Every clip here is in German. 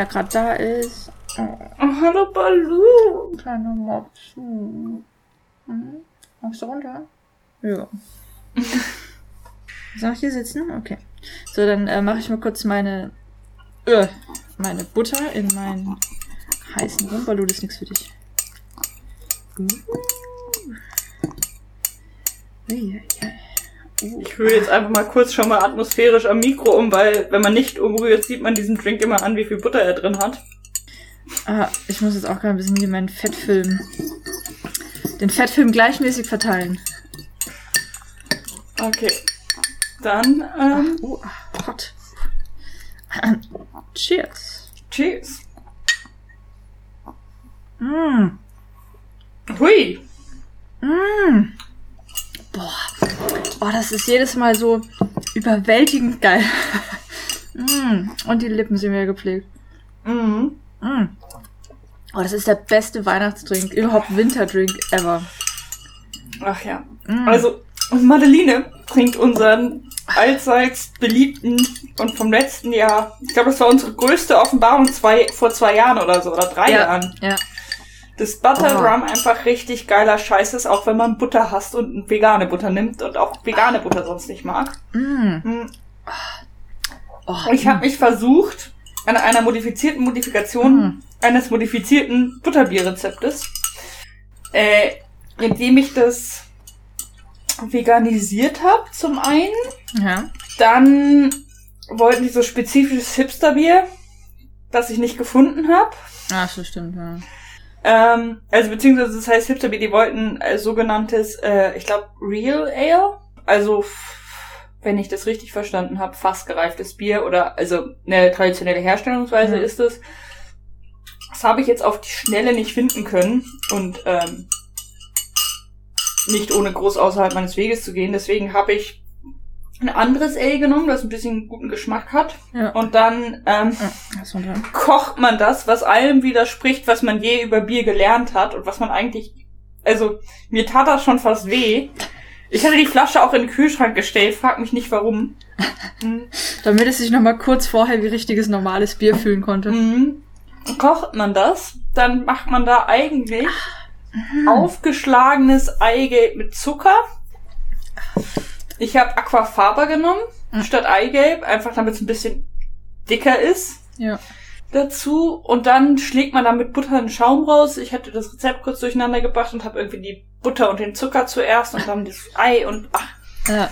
Wer gerade da ist. Oh, Oh, hallo Balu. kleiner Mops. Hm. Magst du runter? Ja. Soll ich hier sitzen? Okay. So, dann äh, mache ich mal kurz meine, äh, meine Butter in meinen heißen Rum. Balu, das ist nichts für dich. Uh. Uiuiui. Uh. Ich rühre jetzt einfach mal kurz schon mal atmosphärisch am Mikro um, weil wenn man nicht umrührt, sieht man diesen Drink immer an, wie viel Butter er drin hat. Ah, ich muss jetzt auch gerade ein bisschen hier meinen Fettfilm. Den Fettfilm gleichmäßig verteilen. Okay. Dann, ähm, Oh, hot. Cheers. cheers. Mm. Hui. Mm. Boah. Oh, das ist jedes Mal so überwältigend geil. mm. Und die Lippen sind mir gepflegt. Mhm. Mm. Oh, das ist der beste Weihnachtsdrink, überhaupt Winterdrink ever. Ach ja. Mm. Also, und Madeline trinkt unseren allseits beliebten und vom letzten Jahr, ich glaube, das war unsere größte Offenbarung zwei, vor zwei Jahren oder so, oder drei ja, Jahren. ja. Das Butter Oh. Rum einfach richtig geiler Scheiß ist, auch wenn man Butter hasst und vegane Butter nimmt und auch vegane Butter sonst nicht mag. Mm. Hm. Oh, ich habe mich versucht, an einer modifizierten Modifikation Mhm. eines modifizierten Butterbierrezeptes, äh, indem ich das veganisiert habe zum einen. Ja. Dann wollten die so spezifisches Hipsterbier, das ich nicht gefunden habe. Ah, das stimmt, ja. Ähm, also beziehungsweise das heißt Hipsterbier, die wollten äh, sogenanntes, äh, ich glaube, Real Ale. Also, wenn ich das richtig verstanden habe, fast gereiftes Bier oder also eine traditionelle Herstellungsweise Ja. ist es. Das habe ich jetzt auf die Schnelle nicht finden können und ähm, nicht ohne groß außerhalb meines Weges zu gehen. Deswegen habe ich ein anderes Ale genommen, das ein bisschen guten Geschmack hat. Ja. Und dann ähm, Ah, runter. kocht man das, was allem widerspricht, was man je über Bier gelernt hat und was man eigentlich, also mir tat das schon fast weh. Ich hatte die Flasche auch in den Kühlschrank gestellt, frag mich nicht warum. Mhm. Damit es sich nochmal kurz vorher wie richtiges normales Bier fühlen konnte. Mhm. Kocht man das, dann macht man da eigentlich aufgeschlagenes Eigelb mit Zucker. Ich habe Aquafaba genommen, Mhm. statt Eigelb, einfach damit es ein bisschen dicker ist. Ja. dazu und dann schlägt man da mit Butter einen Schaum raus. Ich hatte das Rezept kurz durcheinander gebracht und habe irgendwie die Butter und den Zucker zuerst und dann das Ei und ach, Ja.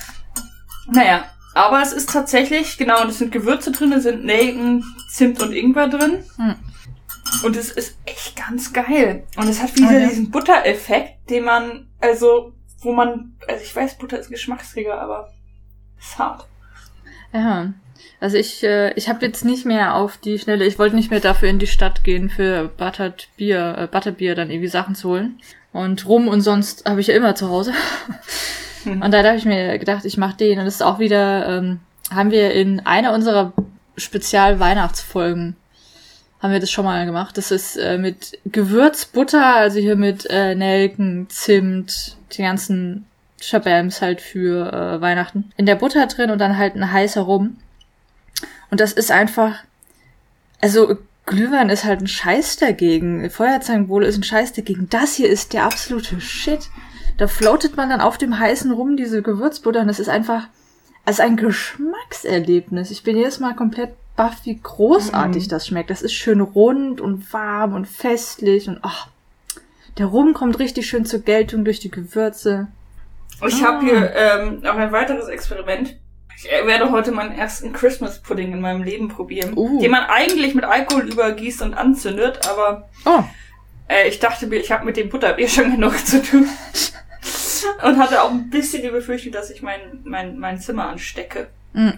naja. Aber es ist tatsächlich, genau, und es sind Gewürze drin, es sind Nelken, Zimt und Ingwer drin. Hm. Und es ist echt ganz geil. Und es hat wieder Oh ja. diesen Buttereffekt, den man, also, wo man, also ich weiß, Butter ist Geschmacksträger, aber ist hart. Ja. Also ich, äh, ich habe jetzt nicht mehr auf die Schnelle, ich wollte nicht mehr dafür in die Stadt gehen, für Buttered Bier, äh, Butterbier dann irgendwie Sachen zu holen. Und rum und sonst habe ich ja immer zu Hause. Mhm. Und da habe ich mir gedacht, ich mache den. Und das ist auch wieder, ähm, haben wir in einer unserer Spezial-Weihnachtsfolgen, haben wir das schon mal gemacht. Das ist äh, mit Gewürzbutter, also hier mit äh, Nelken, Zimt, die ganzen Schabams halt für äh, Weihnachten. In der Butter drin und dann halt ein heißer Rum. Und das ist einfach, also Glühwein ist halt ein Scheiß dagegen. Feuerzangenbowle ist ein Scheiß dagegen. Das hier ist der absolute Shit. Da floatet man dann auf dem heißen Rum diese Gewürzbutter und das ist einfach, also ein Geschmackserlebnis. Ich bin jedes Mal komplett baff, wie großartig Mhm. das schmeckt. Das ist schön rund und warm und festlich und ach, der Rum kommt richtig schön zur Geltung durch die Gewürze. Ich Ah. habe hier ähm, noch ein weiteres Experiment. Ich werde heute meinen ersten Christmas Pudding in meinem Leben probieren, Uh. den man eigentlich mit Alkohol übergießt und anzündet, aber Oh, äh, ich dachte mir, ich habe mit dem Butterbier schon genug zu tun. und hatte auch ein bisschen die Befürchtung, dass ich mein, mein, mein Zimmer anstecke. mm.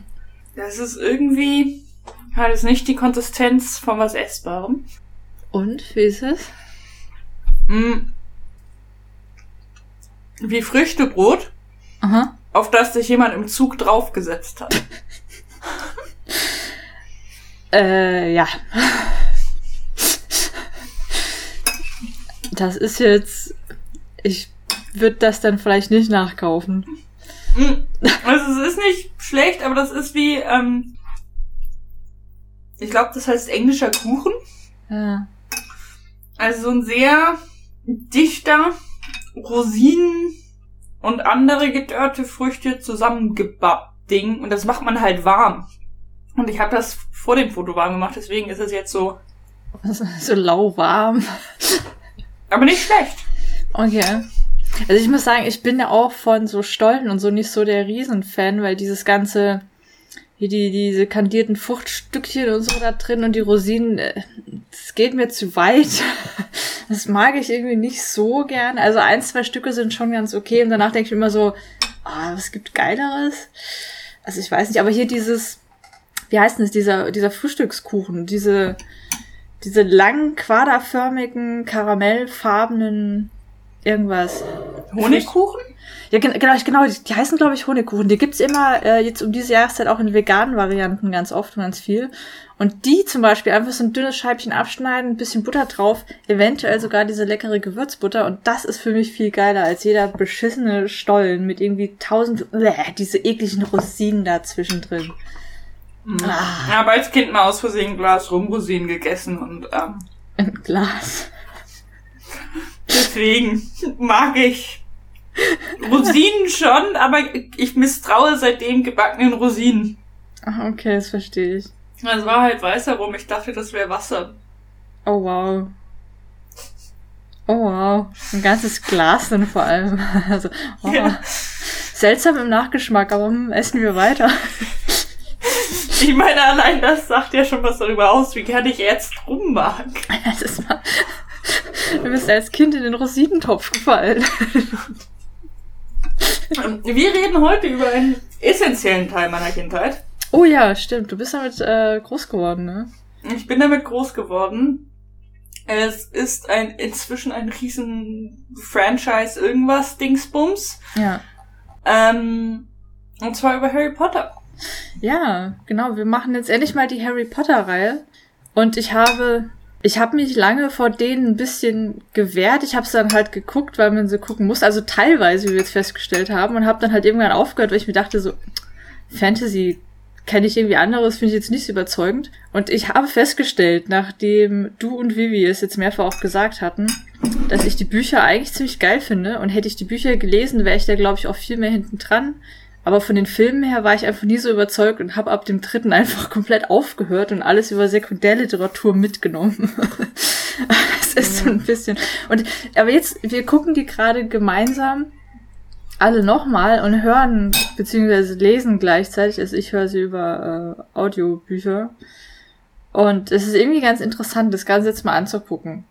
Das ist irgendwie, hat es nicht die Konsistenz von was Essbarem. und wie ist es? Mm. Wie Früchtebrot, Aha. auf das sich jemand im Zug draufgesetzt hat. Äh, ja. Das ist jetzt. Ich würde das dann vielleicht nicht nachkaufen. Mm. Also es ist nicht schlecht, aber das ist wie, ähm, ich glaube, das heißt englischer Kuchen. Ja. Also so ein sehr dichter Rosinen und andere gedörrte Früchte zusammengebappt Ding. Und das macht man halt warm. Und ich habe das vor dem Foto warm gemacht, deswegen ist es jetzt so. So lauwarm. Aber nicht schlecht. Okay. Also ich muss sagen, ich bin ja auch von so Stollen und so nicht so der Riesenfan, weil dieses ganze, wie die, diese kandierten Fruchtstückchen und so da drin und die Rosinen, äh, das geht mir zu weit. Das mag ich irgendwie nicht so gern. Also ein, zwei Stücke sind schon ganz okay und danach denke ich immer so, ah, was gibt Geileres? Also ich weiß nicht, aber hier dieses, wie heißt denn das, dieser, dieser Frühstückskuchen, diese, diese langen, quaderförmigen, karamellfarbenen irgendwas. Honigkuchen? Ja, genau, genau, die, die heißen, glaube ich, Honigkuchen. Die gibt's immer äh, jetzt um diese Jahreszeit auch in veganen Varianten ganz oft und ganz viel. Und die zum Beispiel einfach so ein dünnes Scheibchen abschneiden, ein bisschen Butter drauf, eventuell sogar diese leckere Gewürzbutter. Und das ist für mich viel geiler als jeder beschissene Stollen mit irgendwie tausend, bleh, diese ekligen Rosinen da zwischendrin. Mhm. Ah. Ich habe als Kind mal aus Versehen ein Glas Rumrosinen gegessen und ähm, ein Glas. Deswegen mag ich Rosinen schon, aber ich misstraue seitdem gebackenen Rosinen. Ach, okay, das verstehe ich. Es war halt weißer rum. Ich dachte, das wäre Wasser. Oh wow. Oh wow. Ein ganzes Glas dann vor allem. Also, oh. ja. Seltsam im Nachgeschmack, aber hm, essen wir weiter. Ich meine, allein das sagt ja schon was darüber aus, wie gerne ich jetzt rum mag. Das war, du bist als Kind in den Rosinentopf gefallen. Wir reden heute über einen essentiellen Teil meiner Kindheit. Oh ja, stimmt. Du bist damit äh, groß geworden, ne? Ich bin damit groß geworden. Es ist ein inzwischen ein riesen Franchise irgendwas Dingsbums. Ja. Ähm, und zwar über Harry Potter. Ja, genau. Wir machen jetzt endlich mal die Harry Potter Reihe. Und ich habe ich habe mich lange vor denen ein bisschen gewehrt. Ich habe es dann halt geguckt, weil man sie gucken muss. Also teilweise, wie wir jetzt festgestellt haben. Und habe dann halt irgendwann aufgehört, weil ich mir dachte, so Fantasy kenne ich irgendwie anderes, finde ich jetzt nicht so überzeugend. Und ich habe festgestellt, nachdem du und Vivi es jetzt mehrfach auch gesagt hatten, dass ich die Bücher eigentlich ziemlich geil finde. Und hätte ich die Bücher gelesen, wäre ich da, glaube ich, auch viel mehr hinten dran. Aber von den Filmen her war ich einfach nie so überzeugt und habe ab dem dritten einfach komplett aufgehört und alles über Sekundärliteratur mitgenommen. Es ist so ein bisschen. Und aber jetzt, wir gucken die gerade gemeinsam alle nochmal und hören beziehungsweise lesen gleichzeitig. Also ich höre sie über äh, Audiobücher. Und es ist irgendwie ganz interessant, das Ganze jetzt mal anzugucken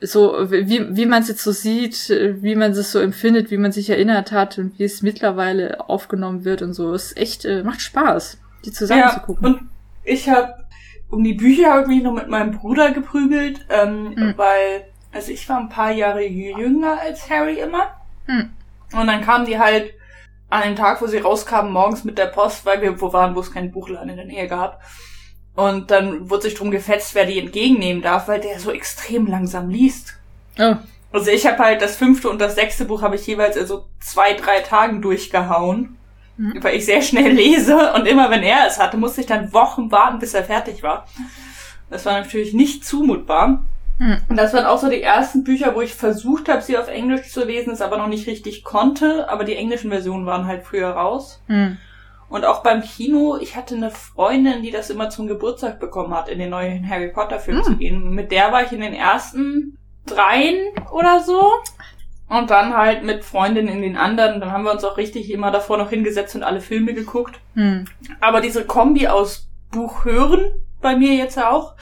so, wie, wie man es jetzt so sieht, wie man es so empfindet, wie man sich erinnert hat und wie es mittlerweile aufgenommen wird und so. Es ist echt, äh, macht Spaß, die zusammen ja, zu gucken. Und ich habe um die Bücher hab ich mich noch mit meinem Bruder geprügelt, ähm, hm. weil, also ich war ein paar Jahre jünger als Harry immer. Hm. Und dann kamen die halt an dem Tag, wo sie rauskamen, morgens mit der Post, weil wir wo waren, wo es keinen Buchladen in der Nähe gab. Und dann wurde sich drum gefetzt, wer die entgegennehmen darf, weil der so extrem langsam liest. Oh. Also ich habe halt das fünfte und das sechste Buch habe ich jeweils also zwei, drei Tagen durchgehauen. Mhm. Weil ich sehr schnell lese und immer wenn er es hatte, musste ich dann Wochen warten, bis er fertig war. Das war natürlich nicht zumutbar. Mhm. Und das waren auch so die ersten Bücher, wo ich versucht habe, sie auf Englisch zu lesen, es aber noch nicht richtig konnte. Aber die englischen Versionen waren halt früher raus. Mhm. Und auch beim Kino, ich hatte eine Freundin, die das immer zum Geburtstag bekommen hat, in den neuen Harry Potter Film mm. zu gehen. Mit der war ich in den ersten dreien oder so. Und dann halt mit Freundinnen in den anderen. Dann haben wir uns auch richtig immer davor noch hingesetzt und alle Filme geguckt. Mm. Aber diese Kombi aus Buch hören, bei mir jetzt auch,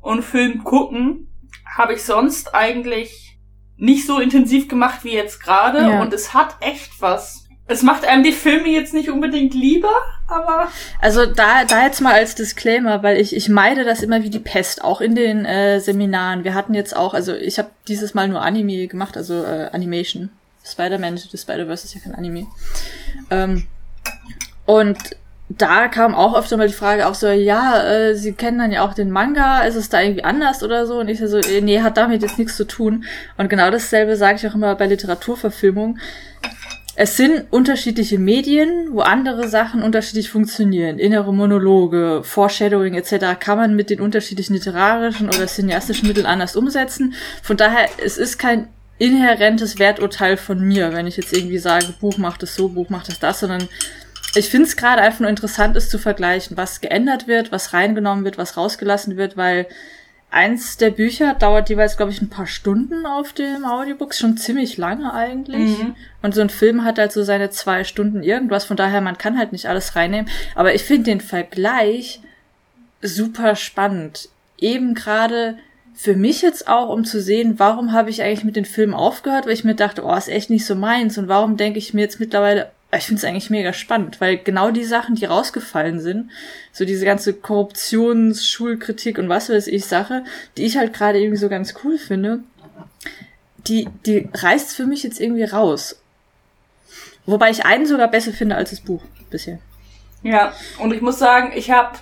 und Film gucken, habe ich sonst eigentlich nicht so intensiv gemacht wie jetzt gerade. Ja. Und es hat echt was es macht einem die Filme jetzt nicht unbedingt lieber, aber. Also da, da jetzt mal als Disclaimer, weil ich, ich meide das immer wie die Pest, auch in den äh, Seminaren. Wir hatten jetzt auch, also ich habe dieses Mal nur Anime gemacht, also äh, Animation. Spider-Man the Spider-Verse ist ja kein Anime. Ähm, und da kam auch öfter mal die Frage auch so, ja, äh, sie kennen dann ja auch den Manga, ist es da irgendwie anders oder so? Und ich so, äh, nee, hat damit jetzt nichts zu tun. Und genau dasselbe sage ich auch immer bei Literaturverfilmung es sind unterschiedliche Medien, wo andere Sachen unterschiedlich funktionieren. Innere Monologe, Foreshadowing etc. kann man mit den unterschiedlichen literarischen oder cineastischen Mitteln anders umsetzen. Von daher, es ist kein inhärentes Werturteil von mir, wenn ich jetzt irgendwie sage, Buch macht es so, Buch macht es das, sondern ich finde es gerade einfach nur interessant, es zu vergleichen, was geändert wird, was reingenommen wird, was rausgelassen wird, weil eins der Bücher dauert jeweils, glaube ich, ein paar Stunden auf dem Audiobook, schon ziemlich lange eigentlich. Mhm. Und so ein Film hat halt so seine zwei Stunden irgendwas, von daher, man kann halt nicht alles reinnehmen. Aber ich finde den Vergleich super spannend. Eben gerade für mich jetzt auch, um zu sehen, warum habe ich eigentlich mit den Filmen aufgehört, weil ich mir dachte, oh, ist echt nicht so meins. Und warum denke ich mir jetzt mittlerweile, ich finde es eigentlich mega spannend, weil genau die Sachen, die rausgefallen sind, so diese ganze Korruptions-, Schulkritik und was weiß ich Sache, die ich halt gerade irgendwie so ganz cool finde, die, die reißt für mich jetzt irgendwie raus. Wobei ich einen sogar besser finde als das Buch bisher. Ja, und ich muss sagen, ich habe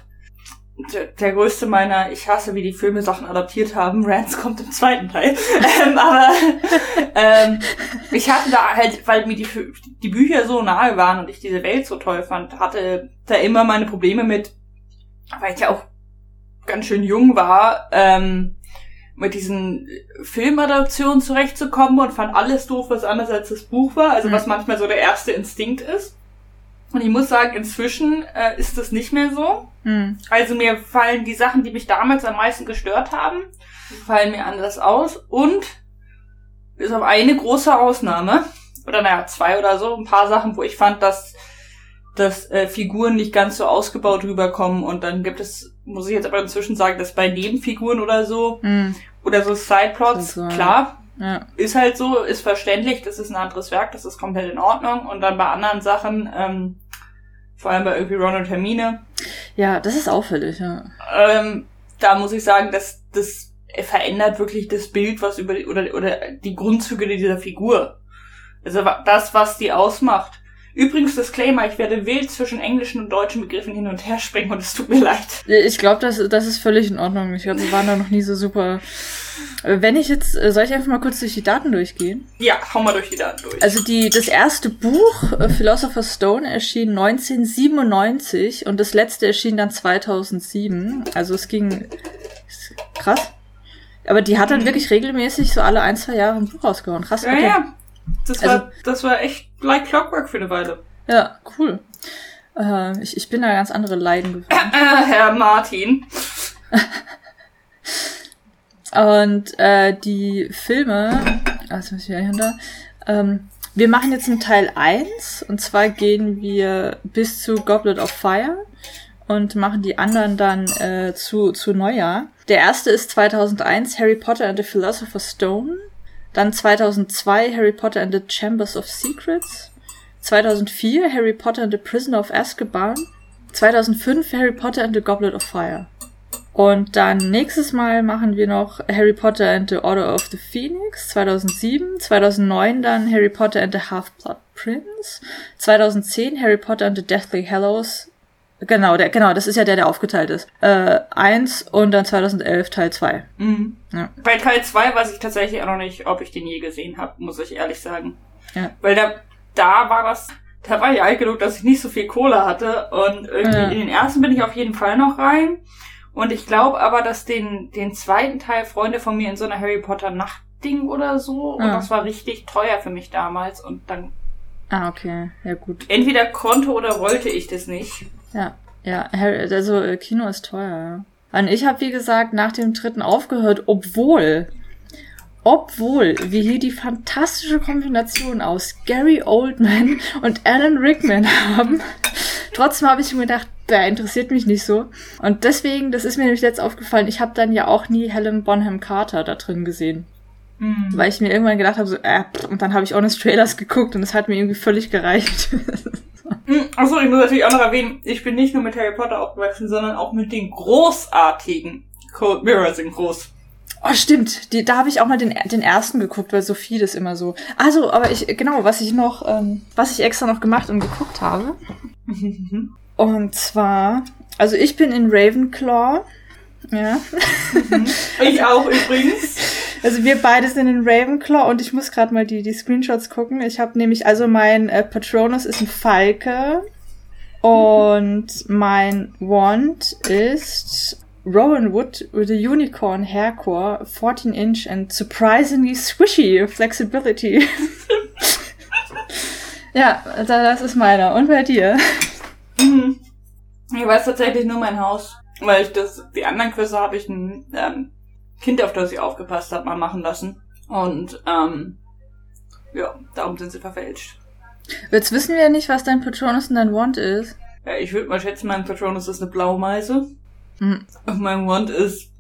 der, der größte meiner, ich hasse, wie die Filme Sachen adaptiert haben. Rants kommt im zweiten Teil. ähm, aber ähm, ich hatte da halt, weil mir die, die Bücher so nahe waren und ich diese Welt so toll fand, hatte da immer meine Probleme mit, weil ich ja auch ganz schön jung war, ähm, mit diesen Filmadaptionen zurechtzukommen und fand alles doof, was anders als das Buch war. Also mhm. was manchmal so der erste Instinkt ist. Und ich muss sagen, inzwischen äh, ist das nicht mehr so. Mhm. Also mir fallen die Sachen, die mich damals am meisten gestört haben, fallen mir anders aus. Und bis auf eine große Ausnahme, oder naja, zwei oder so, ein paar Sachen, wo ich fand, dass dass äh, Figuren nicht ganz so ausgebaut rüberkommen und dann gibt es, muss ich jetzt aber inzwischen sagen, dass bei Nebenfiguren oder so mhm. oder so Sideplots, klar, ja. ist halt so, ist verständlich, das ist ein anderes Werk, das ist komplett in Ordnung und dann bei anderen Sachen ähm, vor allem bei irgendwie Ron und Hermine. Ja, das ist auffällig, ja. Ähm, da muss ich sagen, dass das verändert wirklich das Bild, was über die, oder, oder die Grundzüge dieser Figur. Also das, was die ausmacht. Übrigens, Disclaimer, ich werde wild zwischen englischen und deutschen Begriffen hin und her springen und es tut mir leid. Ich glaube, das, das ist völlig in Ordnung. Ich glaube, wir waren da noch nie so super. Wenn ich jetzt, soll ich einfach mal kurz durch die Daten durchgehen? Ja, hau mal durch die Daten durch. Also die, das erste Buch, äh, Philosopher's Stone, erschien 1997 und das letzte erschien dann 2007. Also es ging krass. Aber die hat dann mhm. wirklich regelmäßig so alle ein, zwei Jahre ein Buch rausgehauen. Krass. Okay. Ja, ja. Das, also, war, das war echt like Clockwork für eine Weile. Ja, cool. Äh, ich, ich bin da ganz andere Leiden gewöhnt. Herr Martin. Und äh, die Filme, was muss ich hinter? Ähm, wir machen jetzt einen Teil 1 und zwar gehen wir bis zu Goblet of Fire und machen die anderen dann äh, zu, zu Neujahr. Der erste ist 2001 Harry Potter and the Philosopher's Stone. Dann 2002 Harry Potter and the Chambers of Secrets. 2004 Harry Potter and the Prisoner of Azkaban. 2005 Harry Potter and the Goblet of Fire. Und dann nächstes Mal machen wir noch Harry Potter and the Order of the Phoenix 2007, 2009 dann Harry Potter and the Half-Blood Prince, 2010 Harry Potter and the Deathly Hallows Genau, der, genau, das ist ja der, der aufgeteilt ist. Äh, eins und dann 2011 Teil 2. Mhm. Ja. Bei Teil 2 weiß ich tatsächlich auch noch nicht, ob ich den je gesehen habe, muss ich ehrlich sagen. Ja. Weil da, da war das, da war ich alt genug, dass ich nicht so viel Kohle hatte und irgendwie ja. in den ersten bin ich auf jeden Fall noch rein. Und ich glaube aber, dass den, den zweiten Teil Freunde von mir in so einer Harry Potter Nachtding oder so, und das war richtig teuer für mich damals und dann Ah, okay. Ja, gut. Entweder konnte oder wollte ich das nicht. Ja, ja, also äh, Kino ist teuer. Ja. Und ich habe, wie gesagt, nach dem dritten aufgehört, obwohl, obwohl wir hier die fantastische Kombination aus Gary Oldman und Alan Rickman haben. Trotzdem habe ich mir gedacht, der interessiert mich nicht so. Und deswegen, das ist mir nämlich jetzt aufgefallen, ich habe dann ja auch nie Helen Bonham Carter da drin gesehen. Mhm. Weil ich mir irgendwann gedacht habe, so, äh, und dann habe ich Honest Trailers geguckt und es hat mir irgendwie völlig gereicht. Hm, Achso, ich muss natürlich auch noch erwähnen, ich bin nicht nur mit Harry Potter aufgewachsen, sondern auch mit den großartigen Cold Mirror sind groß. Oh, stimmt. Die, da habe ich auch mal den, den ersten geguckt, weil Sophie das immer so. Also, aber ich, genau, was ich noch, ähm, was ich extra noch gemacht und geguckt habe. und zwar, also ich bin in Ravenclaw. Ja. ich auch übrigens. Also wir beide sind in Ravenclaw und ich muss gerade mal die, die Screenshots gucken. Ich habe nämlich, also mein äh, Patronus ist ein Falke und mein Wand ist Rowan Wood with a unicorn haircore, 14 inch and surprisingly swishy flexibility. ja, das ist meiner. Und bei dir? Mhm. Ich weiß tatsächlich nur mein Haus, weil ich das, die anderen Quizze habe ich ein ähm, Kind, auf das ich aufgepasst habe, mal machen lassen. Und ähm, ja, darum sind sie verfälscht. Jetzt wissen wir nicht, was dein Patronus und dein Wand ist. Ja, ich würde mal schätzen, mein Patronus ist eine Blaumeise. Hm. Und mein Wand ist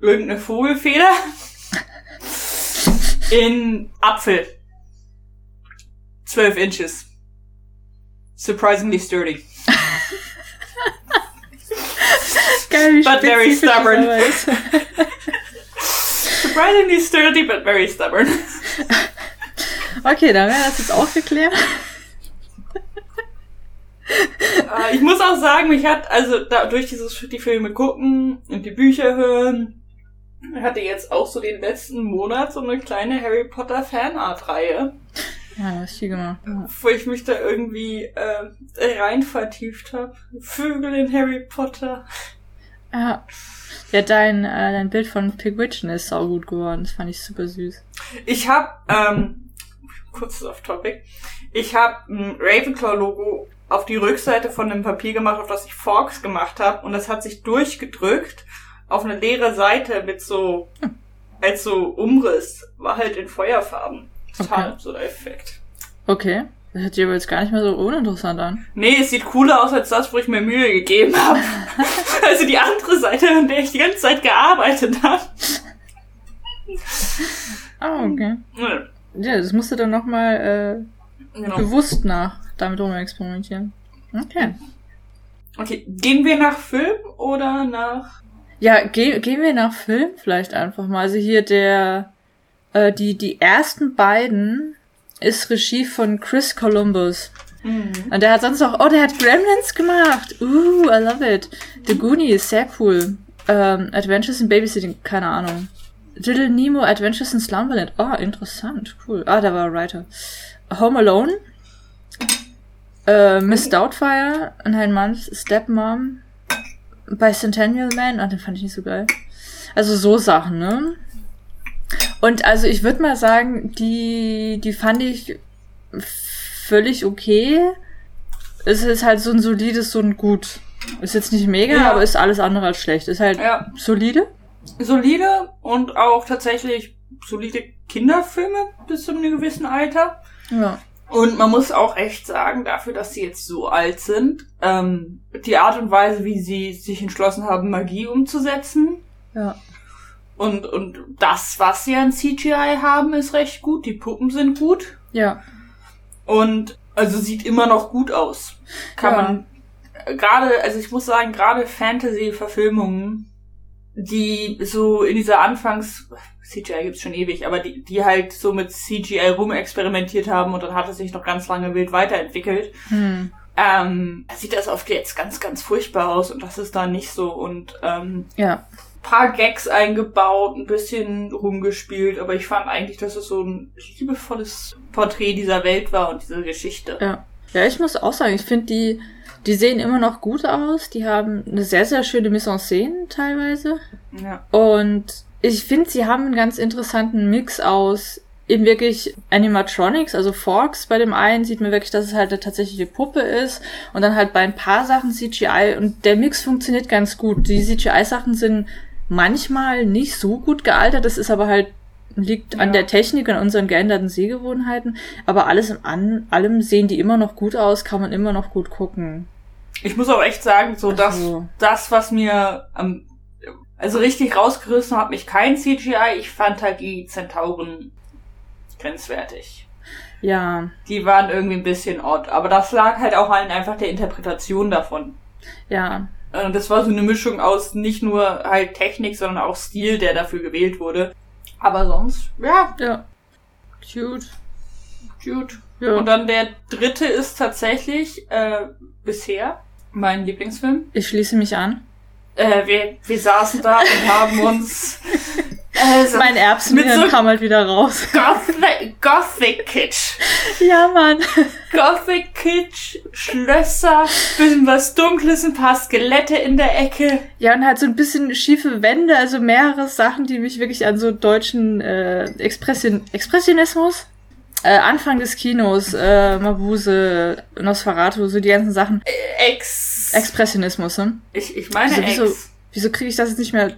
irgendeine Vogelfeder in Apfel. 12 Inches. Surprisingly sturdy. Geil, But very stubborn. Surprisingly sturdy, but very stubborn. Okay, dann wäre das jetzt auch geklärt. Äh, ich muss auch sagen, mich hat, also da, durch dieses die Filme gucken und die Bücher hören, hatte jetzt auch so den letzten Monat so eine kleine Harry Potter Fanart-Reihe, Ja, du hast viel gemacht. wo ich mich da irgendwie äh, rein vertieft habe. Vögel in Harry Potter. Ja. Ja, dein, äh, dein Bild von Pigwitchen ist sau gut geworden. Das fand ich super süß. Ich habe, ähm, kurzes off-topic, ich habe ein Ravenclaw-Logo auf die Rückseite von einem Papier gemacht, auf das ich Forks gemacht habe und das hat sich durchgedrückt auf eine leere Seite mit so, als so Umriss, war halt in Feuerfarben. Total Okay. absurder Effekt. Okay. Das hört sich aber jetzt gar nicht mehr so uninteressant an. Nee, es sieht cooler aus als das, wo ich mir Mühe gegeben habe. also die andere Seite, an der ich die ganze Zeit gearbeitet habe. Ah, okay. Ja, das musst du dann nochmal äh, Genau. bewusst nach damit rum experimentieren. Okay. Okay, gehen wir nach Film oder nach Ja, ge gehen wir nach Film vielleicht einfach mal. Also hier der, äh, die, die ersten beiden ist Regie von Chris Columbus. Mhm. Und der hat sonst auch, oh, der hat Gremlins gemacht. Uh, I love it. The Goonies, sehr cool. Ähm, Adventures in Babysitting, keine Ahnung. Little Nemo, Adventures in Slumberland. Oh, interessant, cool. Ah, da war er Writer. Home Alone. Äh, Miss Doubtfire, Nine Months, Stepmom. Bei Centennial Man, ah, den fand ich nicht so geil. Also so Sachen, ne? Und also ich würde mal sagen, die, die fand ich völlig okay. Es ist halt so ein solides, so ein gut. Ist jetzt nicht mega, Ja. aber ist alles andere als schlecht. Ist halt Ja. solide. solide und auch tatsächlich solide Kinderfilme bis zu einem gewissen Alter. Ja. Und man muss auch echt sagen, dafür, dass sie jetzt so alt sind, ähm, die Art und Weise, wie sie sich entschlossen haben, Magie umzusetzen Ja. und, und das, was sie an CGI haben, ist recht gut. Die Puppen sind gut Ja. und also sieht immer noch gut aus. Kann Ja. man gerade, also ich muss sagen, gerade Fantasy-Verfilmungen, die so in dieser Anfangs CGI gibt's schon ewig, aber die, die halt so mit CGI rumexperimentiert haben und dann hat es sich noch ganz lange wild weiterentwickelt. Hm. Ähm, sieht das oft jetzt ganz, ganz furchtbar aus und das ist da nicht so und ähm, Ja. paar Gags eingebaut, ein bisschen rumgespielt, aber ich fand eigentlich, dass es so ein liebevolles Porträt dieser Welt war und dieser Geschichte. Ja. Ja, ich muss auch sagen, ich finde die, die sehen immer noch gut aus. Die haben eine sehr, sehr schöne Mise en scène teilweise. Ja. Und ich finde, sie haben einen ganz interessanten Mix aus eben wirklich Animatronics, also Forks. Bei dem einen sieht man wirklich, dass es halt eine tatsächliche Puppe ist. Und dann halt bei ein paar Sachen CGI. Und der Mix funktioniert ganz gut. Die CGI-Sachen sind manchmal nicht so gut gealtert. Das ist aber halt liegt an Ja. der Technik und unseren geänderten Sehgewohnheiten. Aber alles in an, allem sehen die immer noch gut aus, kann man immer noch gut gucken. Ich muss auch echt sagen, so Also. das, was mir am also richtig rausgerissen hat mich kein CGI. Ich fand halt die Zentauren grenzwertig. Ja, Die waren irgendwie ein bisschen odd, aber das lag halt auch an einfach der Interpretation davon. ja, Und das war so eine Mischung aus nicht nur halt Technik, sondern auch Stil, der dafür gewählt wurde. Aber sonst, ja, ja. Cute. gut. Ja. Und dann der dritte ist tatsächlich äh, bisher mein Lieblingsfilm. Ich schließe mich an. Äh, wir, wir saßen da und haben uns also, mein Erbsenhirn so kam halt wieder raus. Gothic, Gothic Kitsch. Ja, Mann. Gothic Kitsch, Schlösser, bisschen was Dunkles, ein paar Skelette in der Ecke. Ja, und halt so ein bisschen schiefe Wände, also mehrere Sachen, die mich wirklich an so deutschen äh, Expression Expressionismus äh, Anfang des Kinos, äh, Mabuse, Nosferatu, so die ganzen Sachen. Ex. Expressionismus, ne? Ich, ich meine also, Ex. Wieso, wieso kriege ich das jetzt nicht mehr?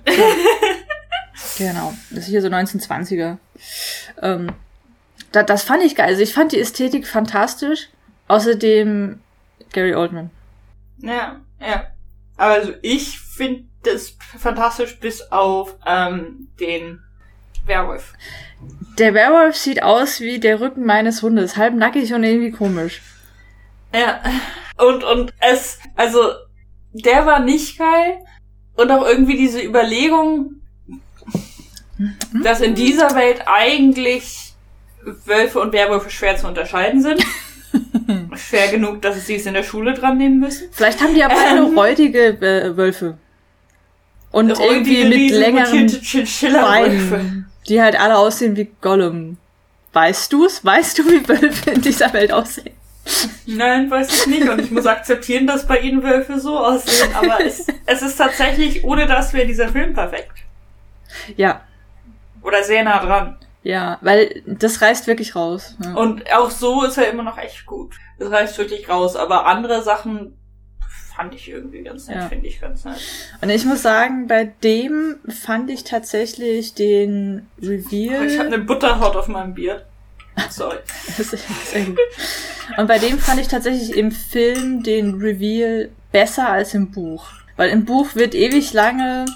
genau, das ist hier so 1920er. Ähm, da, das fand ich geil. Also ich fand die Ästhetik fantastisch. Außerdem Gary Oldman. Ja, ja. Aber also ich finde das fantastisch bis auf ähm, den Werwolf. Der Werwolf sieht aus wie der Rücken meines Hundes, halb nackig und irgendwie komisch. Ja. Und, und es, also, der war nicht geil. Und auch irgendwie diese Überlegung, dass in dieser Welt eigentlich Wölfe und Werwölfe schwer zu unterscheiden sind. schwer genug, dass sie es in der Schule dran nehmen müssen. Vielleicht haben die aber ähm, eine räudige äh, Wölfe. Und irgendwie mit längeren Beinen die halt alle aussehen wie Gollum. Weißt du's? Weißt du, wie Wölfe in dieser Welt aussehen? Nein, weiß ich nicht. Und ich muss akzeptieren, dass bei ihnen Wölfe so aussehen. Aber es, es ist tatsächlich, ohne das wäre dieser Film perfekt. Ja. Oder sehr nah dran. Ja, weil das reißt wirklich raus. Ja. Und auch so ist er immer noch echt gut. Das reißt wirklich raus. Aber andere Sachen fand ich irgendwie ganz nett, ja. finde ich ganz nett. Und ich muss sagen, bei dem fand ich tatsächlich den Reveal. Oh, ich habe eine Butterhaut auf meinem Bier. Sorry. Und bei dem fand ich tatsächlich im Film den Reveal besser als im Buch. Weil im Buch wird ewig lange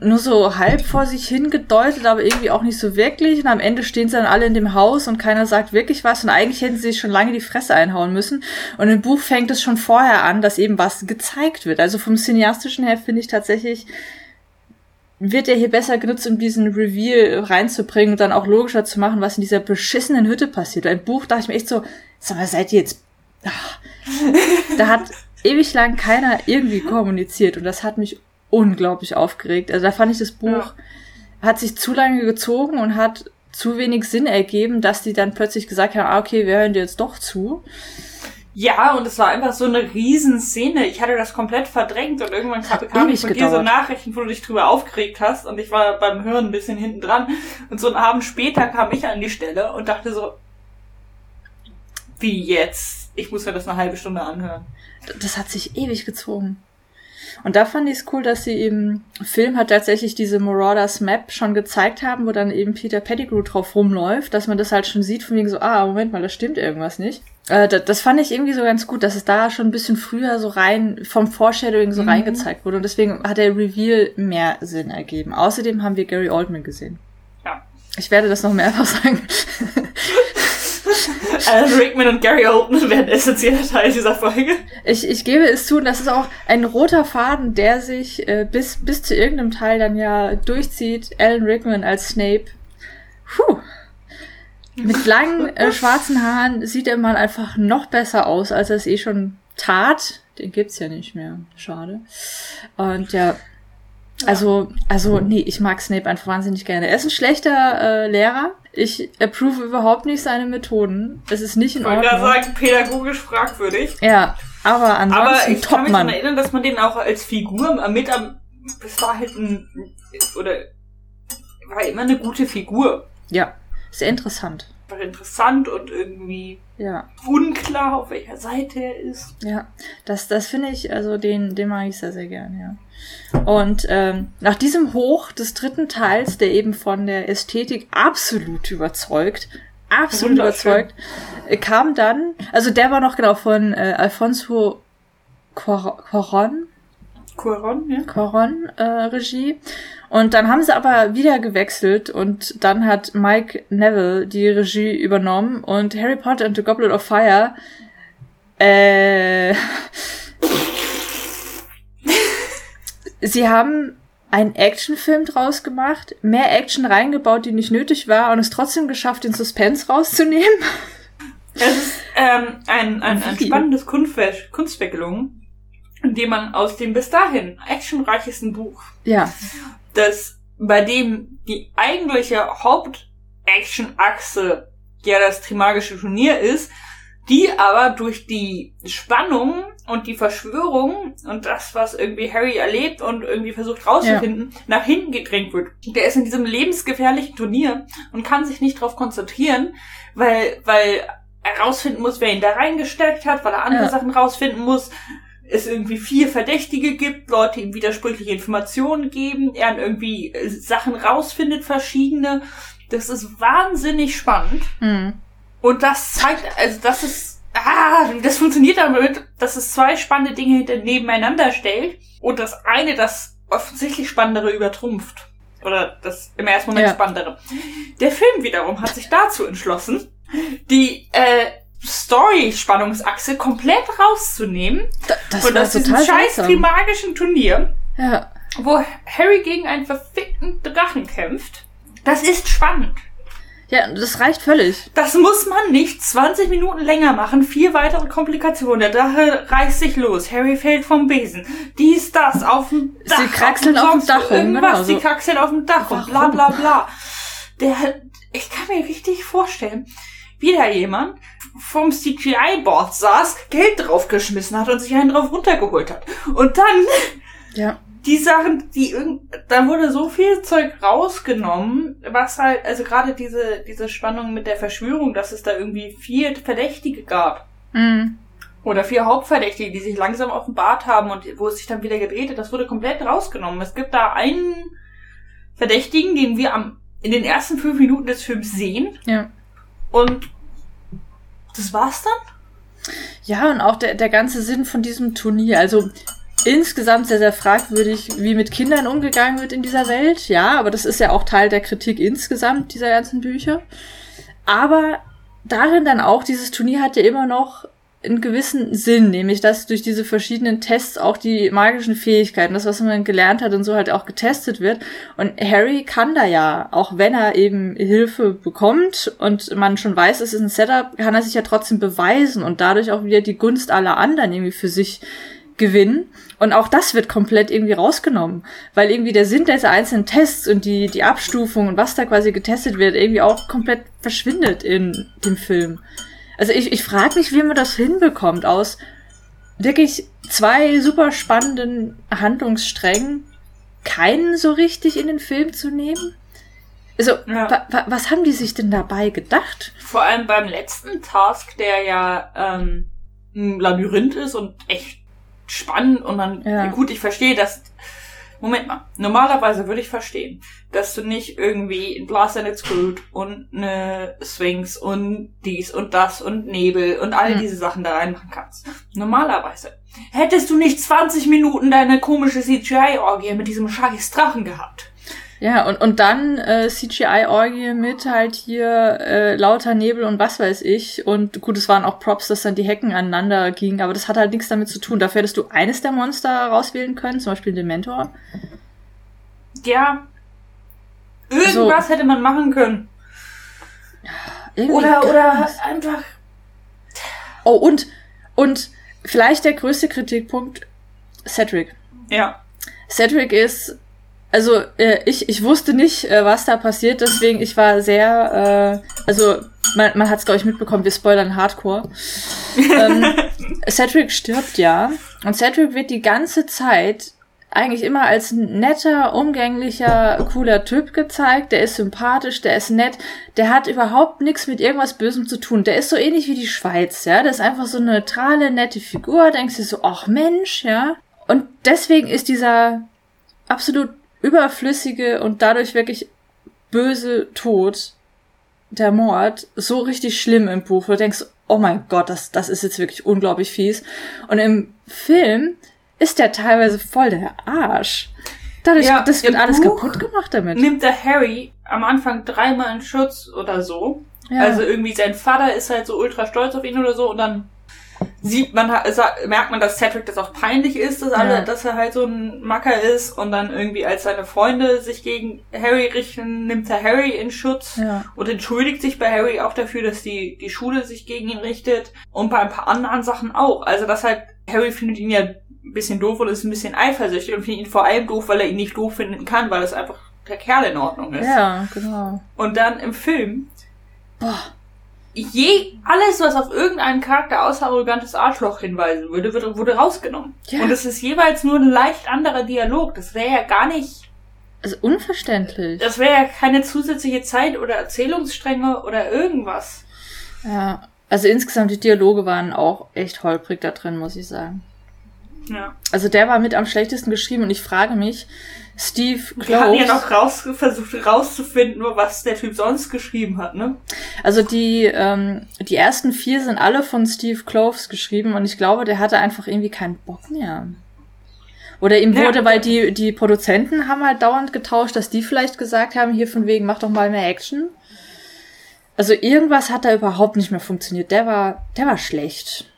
nur so halb vor sich hingedeutet, aber irgendwie auch nicht so wirklich. Und am Ende stehen sie dann alle in dem Haus und keiner sagt wirklich was. Und eigentlich hätten sie sich schon lange die Fresse einhauen müssen. Und im Buch fängt es schon vorher an, dass eben was gezeigt wird. Also vom cineastischen her finde ich tatsächlich, wird er hier besser genutzt, um diesen Reveal reinzubringen und dann auch logischer zu machen, was in dieser beschissenen Hütte passiert. Im Buch dachte ich mir echt so, sag mal, seid ihr jetzt... Ach, da hat ewig lang keiner irgendwie kommuniziert und das hat mich unglaublich aufgeregt. Also da fand ich das Buch ja. hat sich zu lange gezogen und hat zu wenig Sinn ergeben, dass die dann plötzlich gesagt haben, ah, okay, wir hören dir jetzt doch zu. Ja, und es war einfach so eine Riesenszene. Ich hatte das komplett verdrängt und irgendwann kam, kam ich von dir so Nachrichten, wo du dich drüber aufgeregt hast und ich war beim Hören ein bisschen hinten dran. Und so einen Abend später kam ich an die Stelle und dachte so, wie jetzt? Ich muss mir das eine halbe Stunde anhören. Das hat sich ewig gezogen. Und da fand ich es cool, dass sie im Film halt tatsächlich diese Marauders Map schon gezeigt haben, wo dann eben Peter Pettigrew drauf rumläuft, dass man das halt schon sieht, von wegen so, ah, Moment mal, da stimmt irgendwas nicht. Äh, das, das, fand ich irgendwie so ganz gut, dass es da schon ein bisschen früher so rein, vom Foreshadowing so mhm. reingezeigt wurde. Und deswegen hat der Reveal mehr Sinn ergeben. Außerdem haben wir Gary Oldman gesehen. Ja. Ich werde das noch mehrfach sagen. Alan Rickman und Gary Oldman werden essentieller Teil dieser Folge. Ich, ich gebe es zu, und das ist auch ein roter Faden, der sich äh, bis, bis zu irgendeinem Teil dann ja durchzieht. Alan Rickman als Snape. Puh. Mit langen äh, schwarzen Haaren sieht der Mann einfach noch besser aus, als er es eh schon tat. Den gibt's ja nicht mehr. Schade. Und ja, also, also, nee, ich mag Snape einfach wahnsinnig gerne. Er ist ein schlechter äh, Lehrer. Ich approve überhaupt nicht seine Methoden. Es ist nicht in Ordnung. Ich wollte sagen, pädagogisch fragwürdig. Ja, aber ansonsten Aber ich kann mich daran erinnern, dass man den auch als Figur mit am, das war halt ein, oder, war immer eine gute Figur. Ja, sehr interessant. War interessant und irgendwie ja. unklar, auf welcher Seite er ist. Ja, das, das finde ich, also den, den mag ich sehr, sehr gern, ja. Und ähm, nach diesem Hoch des dritten Teils, der eben von der Ästhetik absolut überzeugt, absolut überzeugt, äh, kam dann, also der war noch genau von äh, Alfonso Cuaron. Cuaron, ja. Cuaron äh, Regie. Und dann haben sie aber wieder gewechselt und dann hat Mike Neville die Regie übernommen und Harry Potter and the Goblet of Fire äh, sie haben einen Actionfilm draus gemacht, mehr Action reingebaut, die nicht nötig war, und es trotzdem geschafft, den Suspense rauszunehmen. Es ist ähm, ein, ein, ein spannendes Kunstwerk, Kunstwerk gelungen. die man aus dem bis dahin actionreichesten Buch, Ja. das bei dem die eigentliche Haupt-Action-Achse ja das Trimagische Turnier ist, die aber durch die Spannung und die Verschwörung und das, was irgendwie Harry erlebt und irgendwie versucht rauszufinden, nach hinten gedrängt wird. Der ist in diesem lebensgefährlichen Turnier und kann sich nicht darauf konzentrieren, weil, weil er rausfinden muss, wer ihn da reingesteckt hat, weil er andere Ja. Sachen rausfinden muss. Es irgendwie vier Verdächtige gibt, Leute ihm widersprüchliche Informationen geben, er irgendwie äh, Sachen rausfindet, verschiedene. Das ist wahnsinnig spannend. Mhm. Und das zeigt, also das ist, ah, das funktioniert damit, dass es zwei spannende Dinge nebeneinander stellt und das eine das offensichtlich Spannendere übertrumpft. Oder das im ersten Moment Ja. Spannendere. Der Film wiederum hat sich dazu entschlossen, die äh, Story-Spannungsachse komplett rauszunehmen Da, das und aus diesem scheiß seltsam. Trimagischen Turnier, Ja. wo Harry gegen einen verfickten Drachen kämpft. Das ist spannend. Ja, das reicht völlig. Das muss man nicht 20 Minuten länger machen. Vier weitere Komplikationen. Der Drache reißt sich los. Harry fällt vom Besen. Dies, das, auf dem Dach. Sie kraxeln auf dem Dach rum, genau so. sie kraxeln auf dem Dach und bla bla bla. Der, ich kann mir richtig vorstellen, wie da jemand vom CGI-Board saß, Geld draufgeschmissen hat und sich einen drauf runtergeholt hat. Und dann Ja. Die Sachen, die irgend, da wurde so viel Zeug rausgenommen, was halt, also gerade diese, diese Spannung mit der Verschwörung, dass es da irgendwie vier Verdächtige gab. Mhm. Oder vier Hauptverdächtige, die sich langsam offenbart haben und wo es sich dann wieder gedreht hat, das wurde komplett rausgenommen. Es gibt da einen Verdächtigen, den wir am, in den ersten fünf Minuten des Films sehen Ja. und das war's dann? Ja, und auch der, der ganze Sinn von diesem Turnier. Also insgesamt sehr, sehr fragwürdig, wie mit Kindern umgegangen wird in dieser Welt. Ja, aber das ist ja auch Teil der Kritik insgesamt dieser ganzen Bücher. Aber darin dann auch, dieses Turnier hat ja immer noch einen gewissen Sinn, nämlich dass durch diese verschiedenen Tests auch die magischen Fähigkeiten, das, was man gelernt hat und so halt auch getestet wird. Und Harry kann da ja, auch wenn er eben Hilfe bekommt und man schon weiß, es ist ein Setup, kann er sich ja trotzdem beweisen und dadurch auch wieder die Gunst aller anderen irgendwie für sich gewinnen. Und auch das wird komplett irgendwie rausgenommen, weil irgendwie der Sinn dieser einzelnen Tests und die, die Abstufung und was da quasi getestet wird, irgendwie auch komplett verschwindet in dem Film. Also ich, ich frage mich, wie man das hinbekommt, aus wirklich zwei super spannenden Handlungssträngen keinen so richtig in den Film zu nehmen. Also, Ja. wa, wa, was haben die sich denn dabei gedacht? Vor allem beim letzten Task, der ja ähm, ein Labyrinth ist und echt spannend und man, Ja. gut, ich verstehe, dass, Moment mal, normalerweise würde ich verstehen, dass du nicht irgendwie ein Blast and It's Good und eine Sphinx und dies und das und Nebel und all Hm. diese Sachen da reinmachen kannst. Normalerweise hättest du nicht 20 Minuten deine komische CGI-Orgie mit diesem scheiß Drachen gehabt. Ja, und, und dann äh, CGI-Orgie mit halt hier äh, lauter Nebel und was weiß ich. Und gut, es waren auch Props, dass dann die Hecken aneinander gingen, aber das hat halt nichts damit zu tun. Dafür hättest du eines der Monster rauswählen können, zum Beispiel den Mentor. Ja. Irgendwas hätte man machen können. Irgendwie Oder, oder einfach. Oh, und, und vielleicht der größte Kritikpunkt, Cedric. Ja. Cedric ist, also äh, ich, ich wusste nicht, äh, was da passiert, deswegen ich war sehr, äh, also man, man hat es, glaube ich, mitbekommen, wir spoilern Hardcore. ähm, Cedric stirbt ja und Cedric wird die ganze Zeit eigentlich immer als netter, umgänglicher, cooler Typ gezeigt. Der ist sympathisch, der ist nett, der hat überhaupt nichts mit irgendwas Bösem zu tun. Der ist so ähnlich wie die Schweiz, ja. Der ist einfach so eine neutrale, nette Figur. Denkst du so, ach Mensch, ja. Und deswegen ist dieser absolut überflüssige und dadurch wirklich böse Tod, der Mord, so richtig schlimm im Buch. wo Du denkst, oh mein Gott, das, das ist jetzt wirklich unglaublich fies. Und im Film ist der teilweise voll der Arsch. Dadurch, Ja, das wird alles Buch kaputt gemacht damit. Nimmt der Harry am Anfang dreimal in Schutz oder so. Ja. Also irgendwie sein Vater ist halt so ultra stolz auf ihn oder so und dann sieht man, merkt man, dass Cedric das auch peinlich ist, dass, alle, Ja. dass er halt so ein Macker ist und dann irgendwie als seine Freunde sich gegen Harry richten, nimmt er Harry in Schutz ja. und entschuldigt sich bei Harry auch dafür, dass die, die Schule sich gegen ihn richtet und bei ein paar anderen Sachen auch. Also das halt, Harry findet ihn ja ein bisschen doof und ist ein bisschen eifersüchtig und findet ihn vor allem doof, weil er ihn nicht doof finden kann, weil es einfach der Kerl in Ordnung ist. Ja, genau. Und dann im Film, boah, je, alles, was auf irgendeinen Charakter außer arrogantes Arschloch hinweisen würde, wurde, wurde rausgenommen. Ja. Und es ist jeweils nur ein leicht anderer Dialog. Das wäre ja gar nicht. Also unverständlich. Das wäre ja keine zusätzliche Zeit oder Erzählungsstränge oder irgendwas. Ja, also insgesamt die Dialoge waren auch echt holprig da drin, muss ich sagen. Ja. Also der war mit am schlechtesten geschrieben und ich frage mich, Steve Kloves. Wir hatten ja noch raus, versucht rauszufinden, was der Typ sonst geschrieben hat, ne? Also die, ähm, die ersten vier sind alle von Steve Kloves geschrieben und ich glaube, der hatte einfach irgendwie keinen Bock mehr. Oder ihm wurde, ja, weil die, die Produzenten haben halt dauernd getauscht, dass die vielleicht gesagt haben, hier von wegen, mach doch mal mehr Action. Also irgendwas hat da überhaupt nicht mehr funktioniert. Der war, der war schlecht.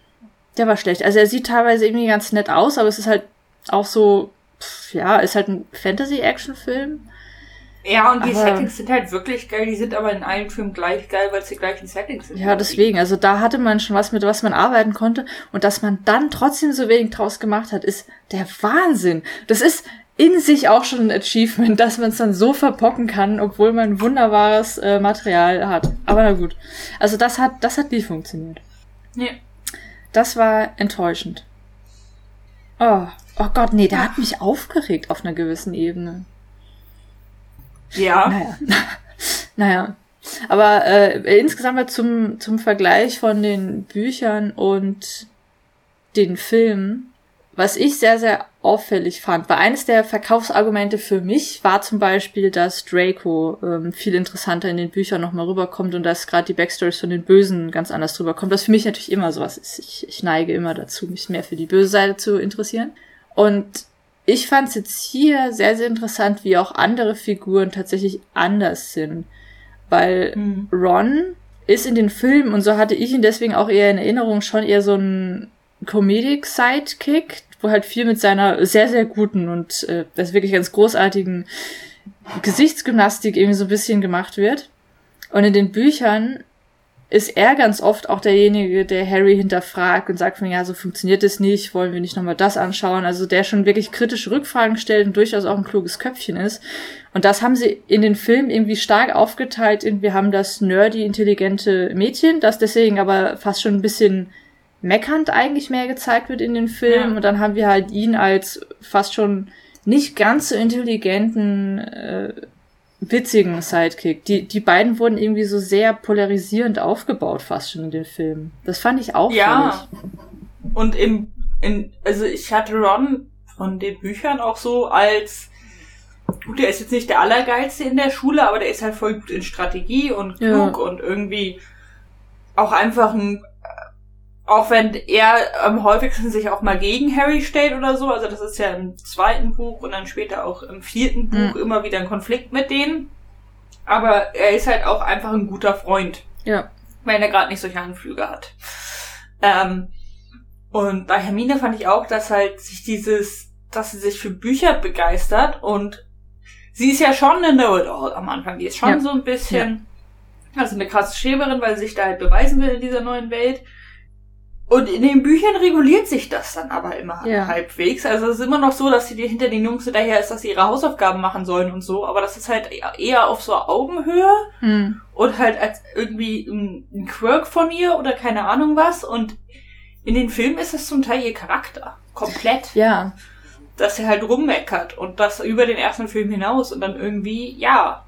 Der war schlecht. Also er sieht teilweise irgendwie ganz nett aus, aber es ist halt auch so, pff, ja, ist halt ein Fantasy-Action-Film. Ja, und die aber, Settings sind halt wirklich geil. Die sind aber in allen Filmen gleich geil, weil es die gleichen Settings sind. Ja, deswegen. Also da hatte man schon was, mit was man arbeiten konnte. Und dass man dann trotzdem so wenig draus gemacht hat, ist der Wahnsinn. Das ist in sich auch schon ein Achievement, dass man es dann so verpocken kann, obwohl man wunderbares äh, Material hat. Aber na gut. Also das hat, das hat nie funktioniert. Ja. Das war enttäuschend. Oh, oh Gott, nee, der hat mich aufgeregt auf einer gewissen Ebene. Ja. Naja. naja. Aber äh, insgesamt zum, zum Vergleich von den Büchern und den Filmen was ich sehr, sehr auffällig fand, weil eines der Verkaufsargumente für mich war zum Beispiel, dass Draco ähm, viel interessanter in den Büchern nochmal rüberkommt und dass gerade die Backstories von den Bösen ganz anders rüberkommt. Was für mich natürlich immer sowas ist. Ich, ich neige immer dazu, mich mehr für die böse Seite zu interessieren. Und ich fand es jetzt hier sehr, sehr interessant, wie auch andere Figuren tatsächlich anders sind. Weil mhm. Ron ist in den Filmen, und so hatte ich ihn deswegen auch eher in Erinnerung, schon eher so ein Comedic Sidekick, wo halt viel mit seiner sehr, sehr guten und äh, das wirklich ganz großartigen Gesichtsgymnastik irgendwie so ein bisschen gemacht wird. Und in den Büchern ist er ganz oft auch derjenige, der Harry hinterfragt und sagt von, ja, so funktioniert es nicht, wollen wir nicht nochmal das anschauen. Also der schon wirklich kritische Rückfragen stellt und durchaus auch ein kluges Köpfchen ist. Und das haben sie in den Filmen irgendwie stark aufgeteilt. Wir haben das nerdy, intelligente Mädchen, das deswegen aber fast schon ein bisschen meckernd eigentlich mehr gezeigt wird in den Filmen. Ja. Und dann haben wir halt ihn als fast schon nicht ganz so intelligenten, äh, witzigen Sidekick. Die, die beiden wurden irgendwie so sehr polarisierend aufgebaut, fast schon in den Filmen. Das fand ich auch Ja. Und im, in, also ich hatte Ron von den Büchern auch so als, gut, der ist jetzt nicht der Allergeilste in der Schule, aber der ist halt voll gut in Strategie und klug ja. und irgendwie auch einfach ein auch wenn er am häufigsten sich auch mal gegen Harry stellt oder so, also das ist ja im zweiten Buch und dann später auch im vierten Buch mhm. immer wieder ein Konflikt mit denen. Aber er ist halt auch einfach ein guter Freund. Ja. Wenn er gerade nicht solche Anflüge hat. Ähm, und bei Hermine fand ich auch, dass halt sich dieses, dass sie sich für Bücher begeistert und sie ist ja schon eine Know-it-all am Anfang. Die ist schon ja. so ein bisschen, ja. also eine krasse Schäberin, weil sie sich da halt beweisen will in dieser neuen Welt. Und in den Büchern reguliert sich das dann aber immer ja. halbwegs. Also es ist immer noch so, dass sie hinter den Jungs hinterher ist, dass sie ihre Hausaufgaben machen sollen und so. Aber das ist halt eher auf so Augenhöhe hm. und halt als irgendwie ein, Quirk von ihr oder keine Ahnung was. Und in den Filmen ist es zum Teil ihr Charakter. Komplett. Ja. Dass sie halt rummeckert und das über den ersten Film hinaus und dann irgendwie, ja,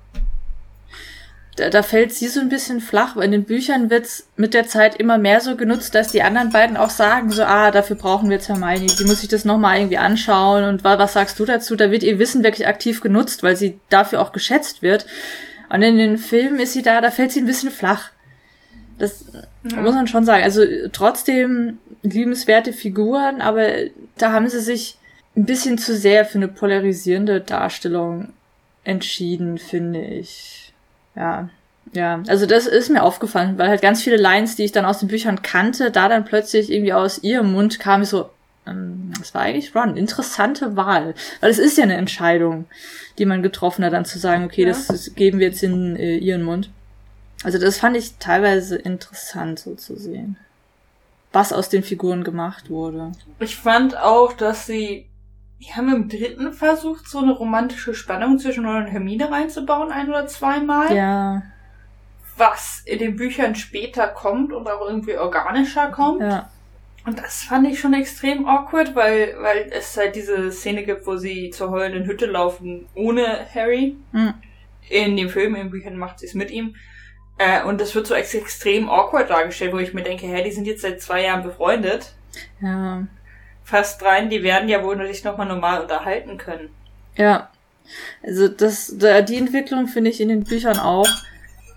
da, da fällt sie so ein bisschen flach, weil in den Büchern wird's mit der Zeit immer mehr so genutzt, dass die anderen beiden auch sagen, so, ah, dafür brauchen wir jetzt Hermione, die muss sich das nochmal irgendwie anschauen und was sagst du dazu? Da wird ihr Wissen wirklich aktiv genutzt, weil sie dafür auch geschätzt wird. Und in den Filmen ist sie da, da fällt sie ein bisschen flach. Das ja. muss man schon sagen. Also trotzdem liebenswerte Figuren, aber da haben sie sich ein bisschen zu sehr für eine polarisierende Darstellung entschieden, finde ich. Ja, ja, also das ist mir aufgefallen, weil halt ganz viele Lines, die ich dann aus den Büchern kannte, da dann plötzlich irgendwie aus ihrem Mund kam ich so, ähm, das war eigentlich Ron, interessante Wahl. Weil es ist ja eine Entscheidung, die man getroffen hat, dann zu sagen, okay, ja. das, das, geben wir jetzt in äh, ihren Mund. Also das fand ich teilweise interessant so zu sehen. was aus den Figuren gemacht wurde. Ich fand auch, dass sie, die haben im dritten versucht, so eine romantische Spannung zwischen Ron und Hermine reinzubauen, ein oder zweimal. Ja. Was in den Büchern später kommt und auch irgendwie organischer kommt. Ja. Und das fand ich schon extrem awkward, weil, weil es halt diese Szene gibt, wo sie zur heulenden Hütte laufen ohne Harry. Mhm. In dem Film, in den Büchern macht sie es mit ihm. Äh, und das wird so ex extrem awkward dargestellt, wo ich mir denke, hä, die sind jetzt seit zwei Jahren befreundet. Ja. Fast rein, die werden ja wohl sich nochmal normal unterhalten können. Ja. Also das, da, die Entwicklung finde ich in den Büchern auch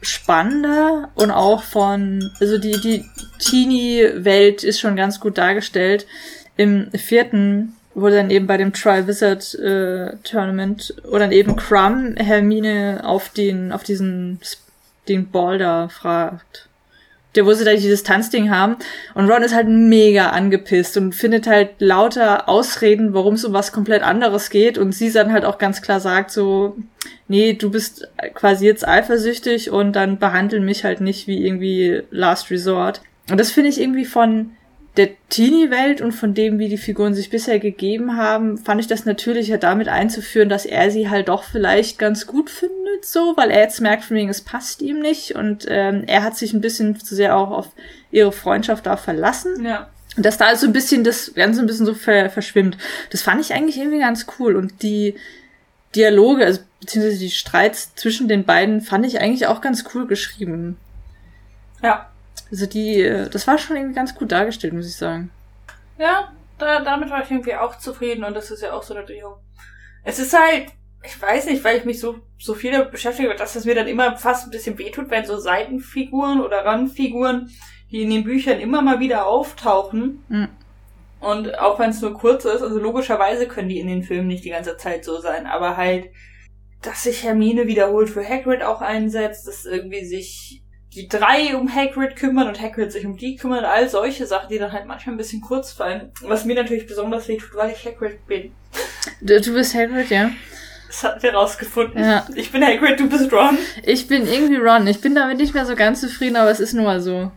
spannender und auch von, also die, die Teenie-Welt ist schon ganz gut dargestellt. Im vierten wurde dann eben bei dem Tri-Wizard äh, Tournament oder dann eben Crumb Hermine auf den, auf diesen, den Ball da fragt. Der, wo sie da dieses Tanzding haben. Und Ron ist halt mega angepisst und findet halt lauter Ausreden, warum es um was komplett anderes geht. Und sie dann halt auch ganz klar sagt so, nee, du bist quasi jetzt eifersüchtig und dann behandel mich halt nicht wie irgendwie Last Resort. Und das finde ich irgendwie von der Teenie-Welt und von dem, wie die Figuren sich bisher gegeben haben, fand ich das natürlicher damit einzuführen, dass er sie halt doch vielleicht ganz gut findet, so, weil er jetzt merkt, von wegen, es passt ihm nicht und ähm, er hat sich ein bisschen zu sehr auch auf ihre Freundschaft da verlassen. Ja. Und dass da so ein bisschen das Ganze ein bisschen so ver verschwimmt. Das fand ich eigentlich irgendwie ganz cool. Und die Dialoge, also beziehungsweise die Streits zwischen den beiden, fand ich eigentlich auch ganz cool geschrieben. Ja. Also die, äh, das war schon irgendwie ganz gut dargestellt, muss ich sagen. Ja, da, damit war ich irgendwie auch zufrieden und das ist ja auch so eine Drehung. Es ist halt, ich weiß nicht, weil ich mich so, so viel damit beschäftige, dass es mir dann immer fast ein bisschen wehtut, wenn so Seitenfiguren oder Randfiguren, die in den Büchern immer mal wieder auftauchen. Mhm. Und auch wenn es nur kurz ist, also logischerweise können die in den Filmen nicht die ganze Zeit so sein, aber halt, dass sich Hermine wiederholt für Hagrid auch einsetzt, dass irgendwie sich die drei um Hagrid kümmern und Hagrid sich um die kümmern, all solche Sachen, die dann halt manchmal ein bisschen kurz fallen. Was mir natürlich besonders weh tut, weil ich Hagrid bin. Du, du bist Hagrid, ja? Das hatten wir rausgefunden. Ja. Ich bin Hagrid, du bist Ron. Ich bin irgendwie Ron. Ich bin damit nicht mehr so ganz zufrieden, aber es ist nun mal so.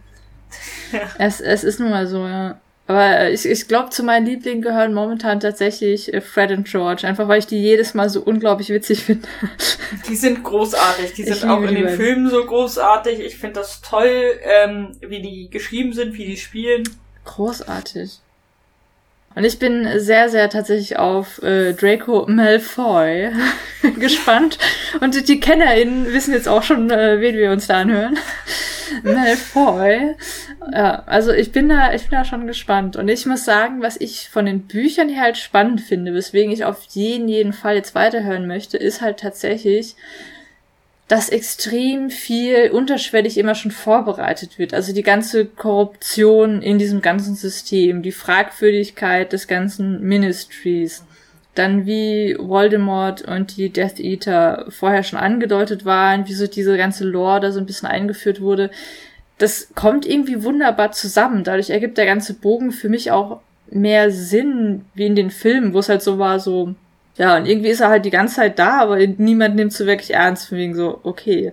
Ja. Es, es ist nun mal so, ja. Aber ich, ich glaube, zu meinen Lieblingen gehören momentan tatsächlich äh, Fred und George. Einfach weil ich die jedes Mal so unglaublich witzig finde. Die sind großartig. Die sind auch in den beiden. Filmen so großartig. Ich finde das toll, ähm, wie die geschrieben sind, wie die spielen. Großartig. Und ich bin sehr, sehr tatsächlich auf äh, Draco Malfoy gespannt. Und die- KennerInnen wissen jetzt auch schon, äh, wen wir uns da anhören. Malfoy. Ja, also ich bin da, ich bin da schon gespannt. Und ich muss sagen, was ich von den Büchern her halt spannend finde, weswegen ich auf jeden, jeden Fall jetzt weiterhören möchte, ist halt tatsächlich, dass extrem viel unterschwellig immer schon vorbereitet wird. Also die ganze Korruption in diesem ganzen System, die Fragwürdigkeit des ganzen Ministries, dann wie Voldemort und die Death Eater vorher schon angedeutet waren, wie so diese ganze Lore da so ein bisschen eingeführt wurde. Das kommt irgendwie wunderbar zusammen. Dadurch ergibt der ganze Bogen für mich auch mehr Sinn, wie in den Filmen, wo es halt so war, so, ja, und irgendwie ist er halt die ganze Zeit da, aber niemand nimmt so wirklich ernst, von wegen so, okay.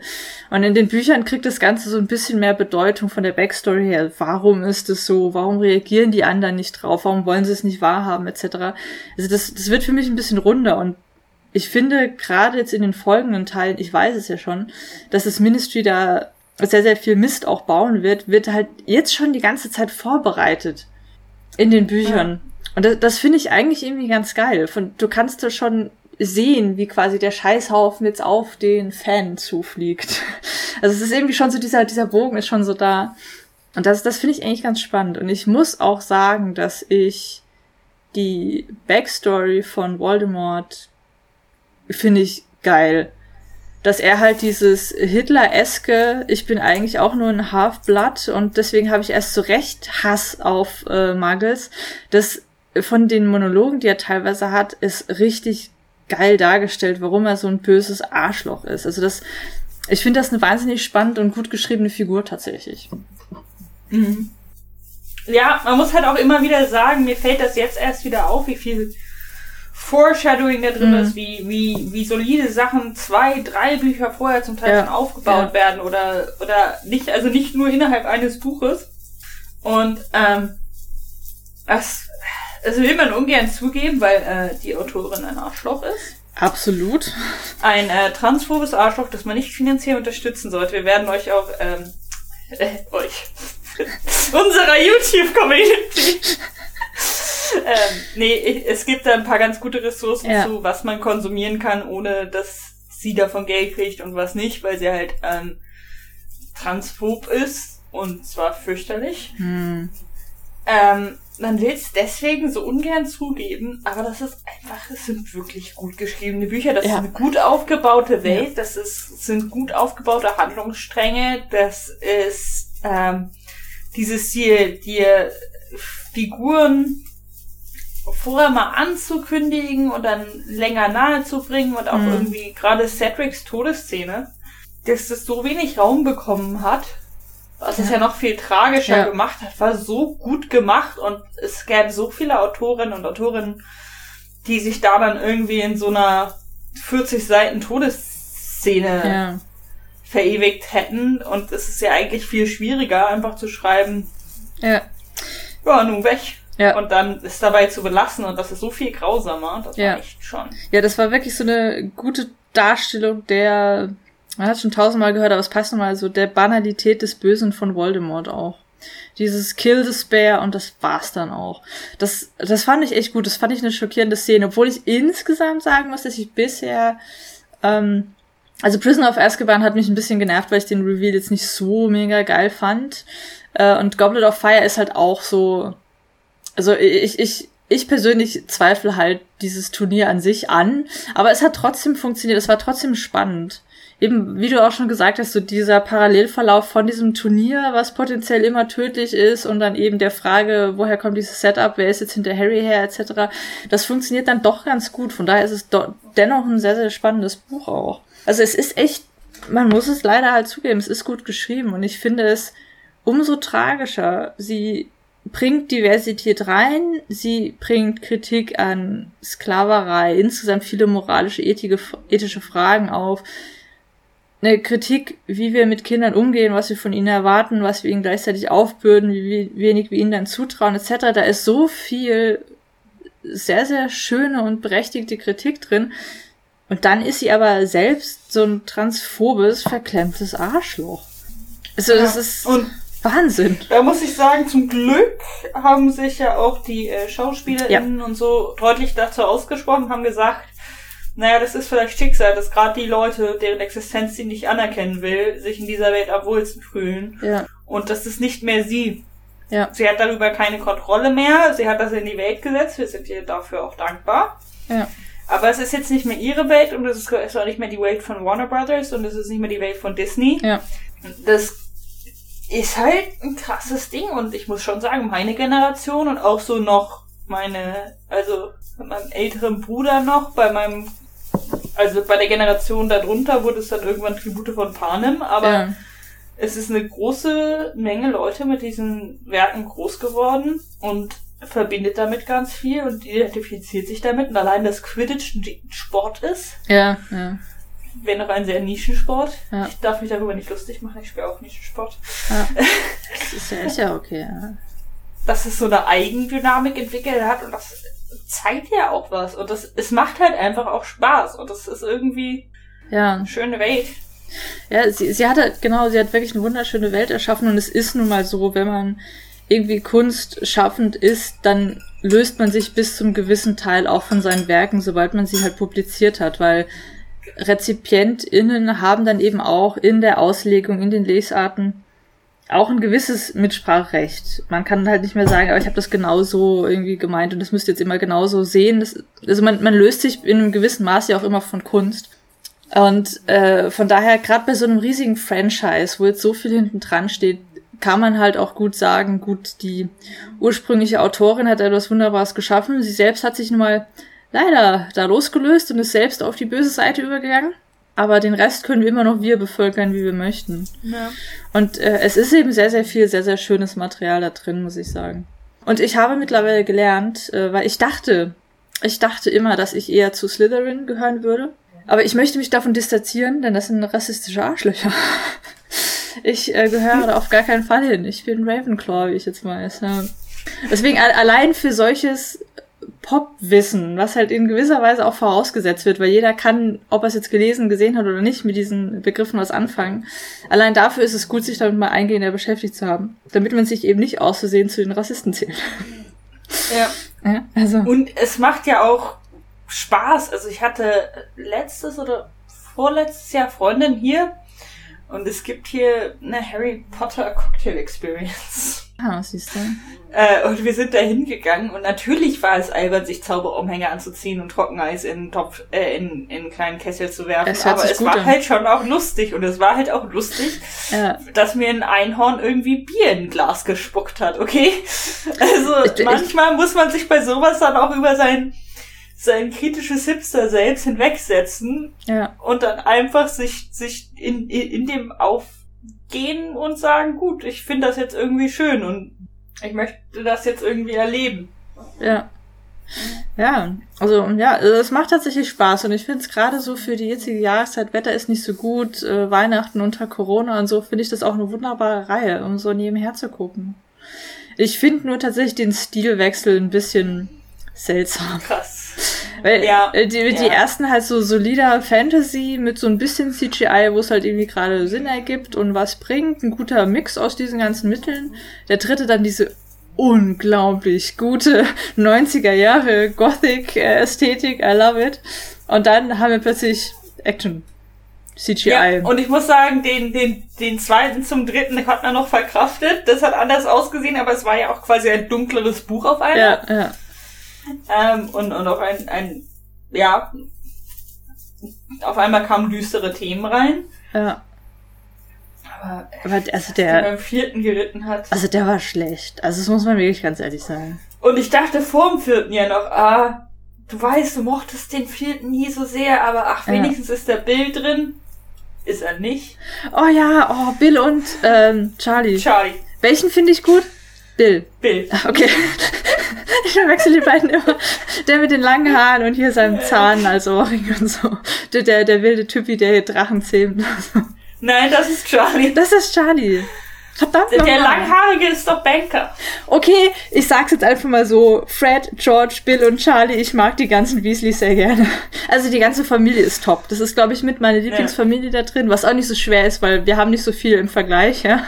Und in den Büchern kriegt das Ganze so ein bisschen mehr Bedeutung von der Backstory her. Warum ist es so? Warum reagieren die anderen nicht drauf? Warum wollen sie es nicht wahrhaben, etc. Also das, das wird für mich ein bisschen runder und ich finde, gerade jetzt in den folgenden Teilen, ich weiß es ja schon, dass das Ministry da sehr, sehr viel Mist auch bauen wird, wird halt jetzt schon die ganze Zeit vorbereitet in den Büchern. Und das, das finde ich eigentlich irgendwie ganz geil. Von, du kannst da schon sehen, wie quasi der Scheißhaufen jetzt auf den Fan zufliegt. Also es ist irgendwie schon so, dieser, dieser Bogen ist schon so da. Und das, das finde ich eigentlich ganz spannend. Und ich muss auch sagen, dass ich die Backstory von Voldemort finde ich geil. Dass er halt dieses Hitler-eske, ich bin eigentlich auch nur ein Half-Blood und deswegen habe ich erst so recht Hass auf äh, Muggles. Das von den Monologen, die er teilweise hat, ist richtig geil dargestellt, warum er so ein böses Arschloch ist. Also das, ich finde das eine wahnsinnig spannend und gut geschriebene Figur tatsächlich. Mhm. Ja, man muss halt auch immer wieder sagen, mir fällt das jetzt erst wieder auf, wie viel Foreshadowing da drin Mhm. ist, wie, wie, wie solide Sachen zwei, drei Bücher vorher zum Teil Ja, schon aufgebaut ja. werden oder, oder nicht, also nicht nur innerhalb eines Buches. Und ähm, das, das will man ungern zugeben, weil äh, die Autorin ein Arschloch ist. Absolut. Ein äh, transphobes Arschloch, das man nicht finanziell unterstützen sollte. Wir werden euch auch, ähm, äh, euch, unserer YouTube-Community. ähm, nee, es gibt da ein paar ganz gute Ressourcen Ja. zu, was man konsumieren kann, ohne dass sie davon Geld kriegt und was nicht, weil sie halt ähm, transphob ist und zwar fürchterlich. Hm. Ähm, man will es deswegen so ungern zugeben, aber das ist einfach, es sind wirklich gut geschriebene Bücher. Das Ja. ist eine gut aufgebaute Welt, das ist, sind gut aufgebaute Handlungsstränge, das ist ähm, dieses Ziel, dir Figuren vorher mal anzukündigen und dann länger nahe zu bringen und auch Mhm. irgendwie gerade Cedrics Todesszene, dass das so wenig Raum bekommen hat, was es Ja. ja noch viel tragischer Ja. gemacht hat, war so gut gemacht und es gäbe so viele Autorinnen und Autorinnen, die sich da dann irgendwie in so einer 40 Seiten Todesszene Ja. verewigt hätten und es ist ja eigentlich viel schwieriger, einfach zu schreiben, Ja. ja, nun weg. Ja. Und dann es dabei zu belassen und das ist so viel grausamer, das Ja. war echt schon. Ja, das war wirklich so eine gute Darstellung der, man hat schon tausendmal gehört, aber es passt nochmal so, der Banalität des Bösen von Voldemort auch. Dieses Kill Despair und das war's dann auch. Das, das fand ich echt gut. Das fand ich eine schockierende Szene, obwohl ich insgesamt sagen muss, dass ich bisher, ähm, also Prisoner of Azkaban hat mich ein bisschen genervt, weil ich den Reveal jetzt nicht so mega geil fand. Äh, und Goblet of Fire ist halt auch so, also ich, ich, ich persönlich zweifle halt dieses Turnier an sich an, aber es hat trotzdem funktioniert, es war trotzdem spannend. Eben, wie du auch schon gesagt hast, so dieser Parallelverlauf von diesem Turnier, was potenziell immer tödlich ist, und dann eben der Frage, woher kommt dieses Setup, wer ist jetzt hinter Harry her, etc. Das funktioniert dann doch ganz gut. Von daher ist es do- dennoch ein sehr, sehr spannendes Buch auch. Also es ist echt, man muss es leider halt zugeben, es ist gut geschrieben und ich finde es umso tragischer. Sie bringt Diversität rein, sie bringt Kritik an Sklaverei, insgesamt viele moralische, ethische Fragen auf. Eine Kritik, wie wir mit Kindern umgehen, was wir von ihnen erwarten, was wir ihnen gleichzeitig aufbürden, wie wenig wir ihnen dann zutrauen, etc. Da ist so viel sehr, sehr schöne und berechtigte Kritik drin. Und dann ist sie aber selbst so ein transphobes, verklemmtes Arschloch. Also, das ist Und Wahnsinn. da muss ich sagen, zum Glück haben sich ja auch die äh, SchauspielerInnen und so deutlich dazu ausgesprochen, haben gesagt, naja, das ist vielleicht Schicksal, dass gerade die Leute, deren Existenz sie nicht anerkennen will, sich in dieser Welt am wohlsten fühlen. Ja, Und das ist nicht mehr sie. ja, Sie hat darüber keine Kontrolle mehr. Sie hat das in die Welt gesetzt. Wir sind ihr dafür auch dankbar. ja. Aber es ist jetzt nicht mehr ihre Welt und es ist auch nicht mehr die Welt von Warner Brothers und es ist nicht mehr die Welt von Disney. Ja. Das ist halt ein krasses Ding und ich muss schon sagen, meine Generation und auch so noch meine, also mit meinem älteren Bruder noch, bei meinem, also bei der Generation darunter wurde es dann irgendwann Tribute von Panem, aber ja. es ist eine große Menge Leute mit diesen Werken groß geworden und verbindet damit ganz viel und identifiziert sich damit. Und allein, dass Quidditch ein Sport ist, Ja, ja, wäre noch ein sehr Nischensport. Ja. Ich darf mich darüber nicht lustig machen, ich spiele auch Nischensport. ja. Das ist ja, ist ja okay. Ja. Dass es so eine Eigendynamik entwickelt hat und das zeigt ja auch was. Und das, es macht halt einfach auch Spaß und das ist irgendwie ja. eine schöne Welt. Ja, sie, sie hat halt, genau, sie hat wirklich eine wunderschöne Welt erschaffen und es ist nun mal so, wenn man irgendwie Kunst schaffend ist, dann löst man sich bis zum gewissen Teil auch von seinen Werken, sobald man sie halt publiziert hat, weil RezipientInnen haben dann eben auch in der Auslegung, in den Lesarten auch ein gewisses Mitspracherecht. Man kann halt nicht mehr sagen, aber ich habe das genauso irgendwie gemeint und das müsst ihr jetzt immer genauso sehen. Das, also man, man löst sich in einem gewissen Maß ja auch immer von Kunst. Und äh, von daher, gerade bei so einem riesigen Franchise, wo jetzt so viel hinten dran steht, kann man halt auch gut sagen, gut, die ursprüngliche Autorin hat etwas Wunderbares geschaffen. Sie selbst hat sich nun mal leider da losgelöst und ist selbst auf die böse Seite übergegangen. Aber den Rest können wir immer noch wir bevölkern, wie wir möchten. Ja. Und äh, es ist eben sehr, sehr viel, sehr, sehr schönes Material da drin, muss ich sagen. Und ich habe mittlerweile gelernt, äh, weil ich dachte, ich dachte immer, dass ich eher zu Slytherin gehören würde. Aber ich möchte mich davon distanzieren, denn das sind rassistische Arschlöcher. Ich äh, gehöre da auf gar keinen Fall hin. Ich bin Ravenclaw, wie ich jetzt weiß. Ja. Deswegen allein für solches Popwissen, was halt in gewisser Weise auch vorausgesetzt wird, weil jeder kann, ob er es jetzt gelesen, gesehen hat oder nicht, mit diesen Begriffen was anfangen. Allein dafür ist es gut, sich damit mal eingehender beschäftigt zu haben, damit man sich eben nicht aus Versehen zu den Rassisten zählt. Ja. ja also. Und es macht ja auch Spaß. Also ich hatte letztes oder vorletztes Jahr Freundin hier und es gibt hier eine Harry Potter Cocktail Experience. Ah, siehst du? Äh, und wir sind da hingegangen und natürlich war es albern, sich Zauberumhänge anzuziehen und Trockeneis in Topf, äh, in, in einen kleinen Kessel zu werfen. Aber es war an. halt schon auch lustig und es war halt auch lustig, ja. dass mir ein Einhorn irgendwie Bier in ein Glas gespuckt hat, okay? Also ich, manchmal ich, muss man sich bei sowas dann auch über sein sein kritisches Hipster selbst hinwegsetzen ja. und dann einfach sich, sich in, in, in dem aufgehen und sagen, gut, ich finde das jetzt irgendwie schön und ich möchte das jetzt irgendwie erleben. Ja. Ja, also ja, es macht tatsächlich Spaß und ich finde es gerade so für die jetzige Jahreszeit, Wetter ist nicht so gut, äh, Weihnachten unter Corona und so, finde ich das auch eine wunderbare Reihe, um so nebenher zu gucken. Ich finde nur tatsächlich den Stilwechsel ein bisschen seltsam. Krass. Weil ja, äh, die, die ja. ersten halt so solider Fantasy mit so ein bisschen CGI, wo es halt irgendwie gerade Sinn ergibt und was bringt. Ein guter Mix aus diesen ganzen Mitteln. Der dritte dann diese unglaublich gute 90er Jahre Gothic-Ästhetik. I love it. Und dann haben wir plötzlich Action. CGI. Ja, und ich muss sagen, den, den, den zweiten zum dritten hat man noch verkraftet. Das hat anders ausgesehen, aber es war ja auch quasi ein dunkleres Buch auf einmal. Ja, ja. Ähm, und, und auch ein, ein, ja, auf einmal kamen düstere Themen rein. Ja. Aber, aber also der, beim vierten geritten hat. Also der war schlecht. Also das muss man wirklich ganz ehrlich sagen. Und ich dachte vor dem vierten ja noch, ah, du weißt, du mochtest den vierten nie so sehr, aber ach, wenigstens ja. ist der Bill drin. Ist er nicht? Oh ja, oh, Bill und ähm, Charlie. Charlie. Welchen finde ich gut? Bill. Bill. Okay. Ich verwechsel die beiden immer. Der mit den langen Haaren und hier seinem Zahn als Ohrring und so. Der, der, der wilde Typi, der hier Drachen zähmt. Nein, das ist Charlie. Das ist Charlie. Verdammt Der, der Langhaarige ist doch Banker. Okay, ich sag's jetzt einfach mal so. Fred, George, Bill und Charlie, ich mag die ganzen Weasleys sehr gerne. Also die ganze Familie ist top. Das ist, glaube ich, mit meine Lieblingsfamilie ja. da drin, was auch nicht so schwer ist, weil wir haben nicht so viel im Vergleich, ja.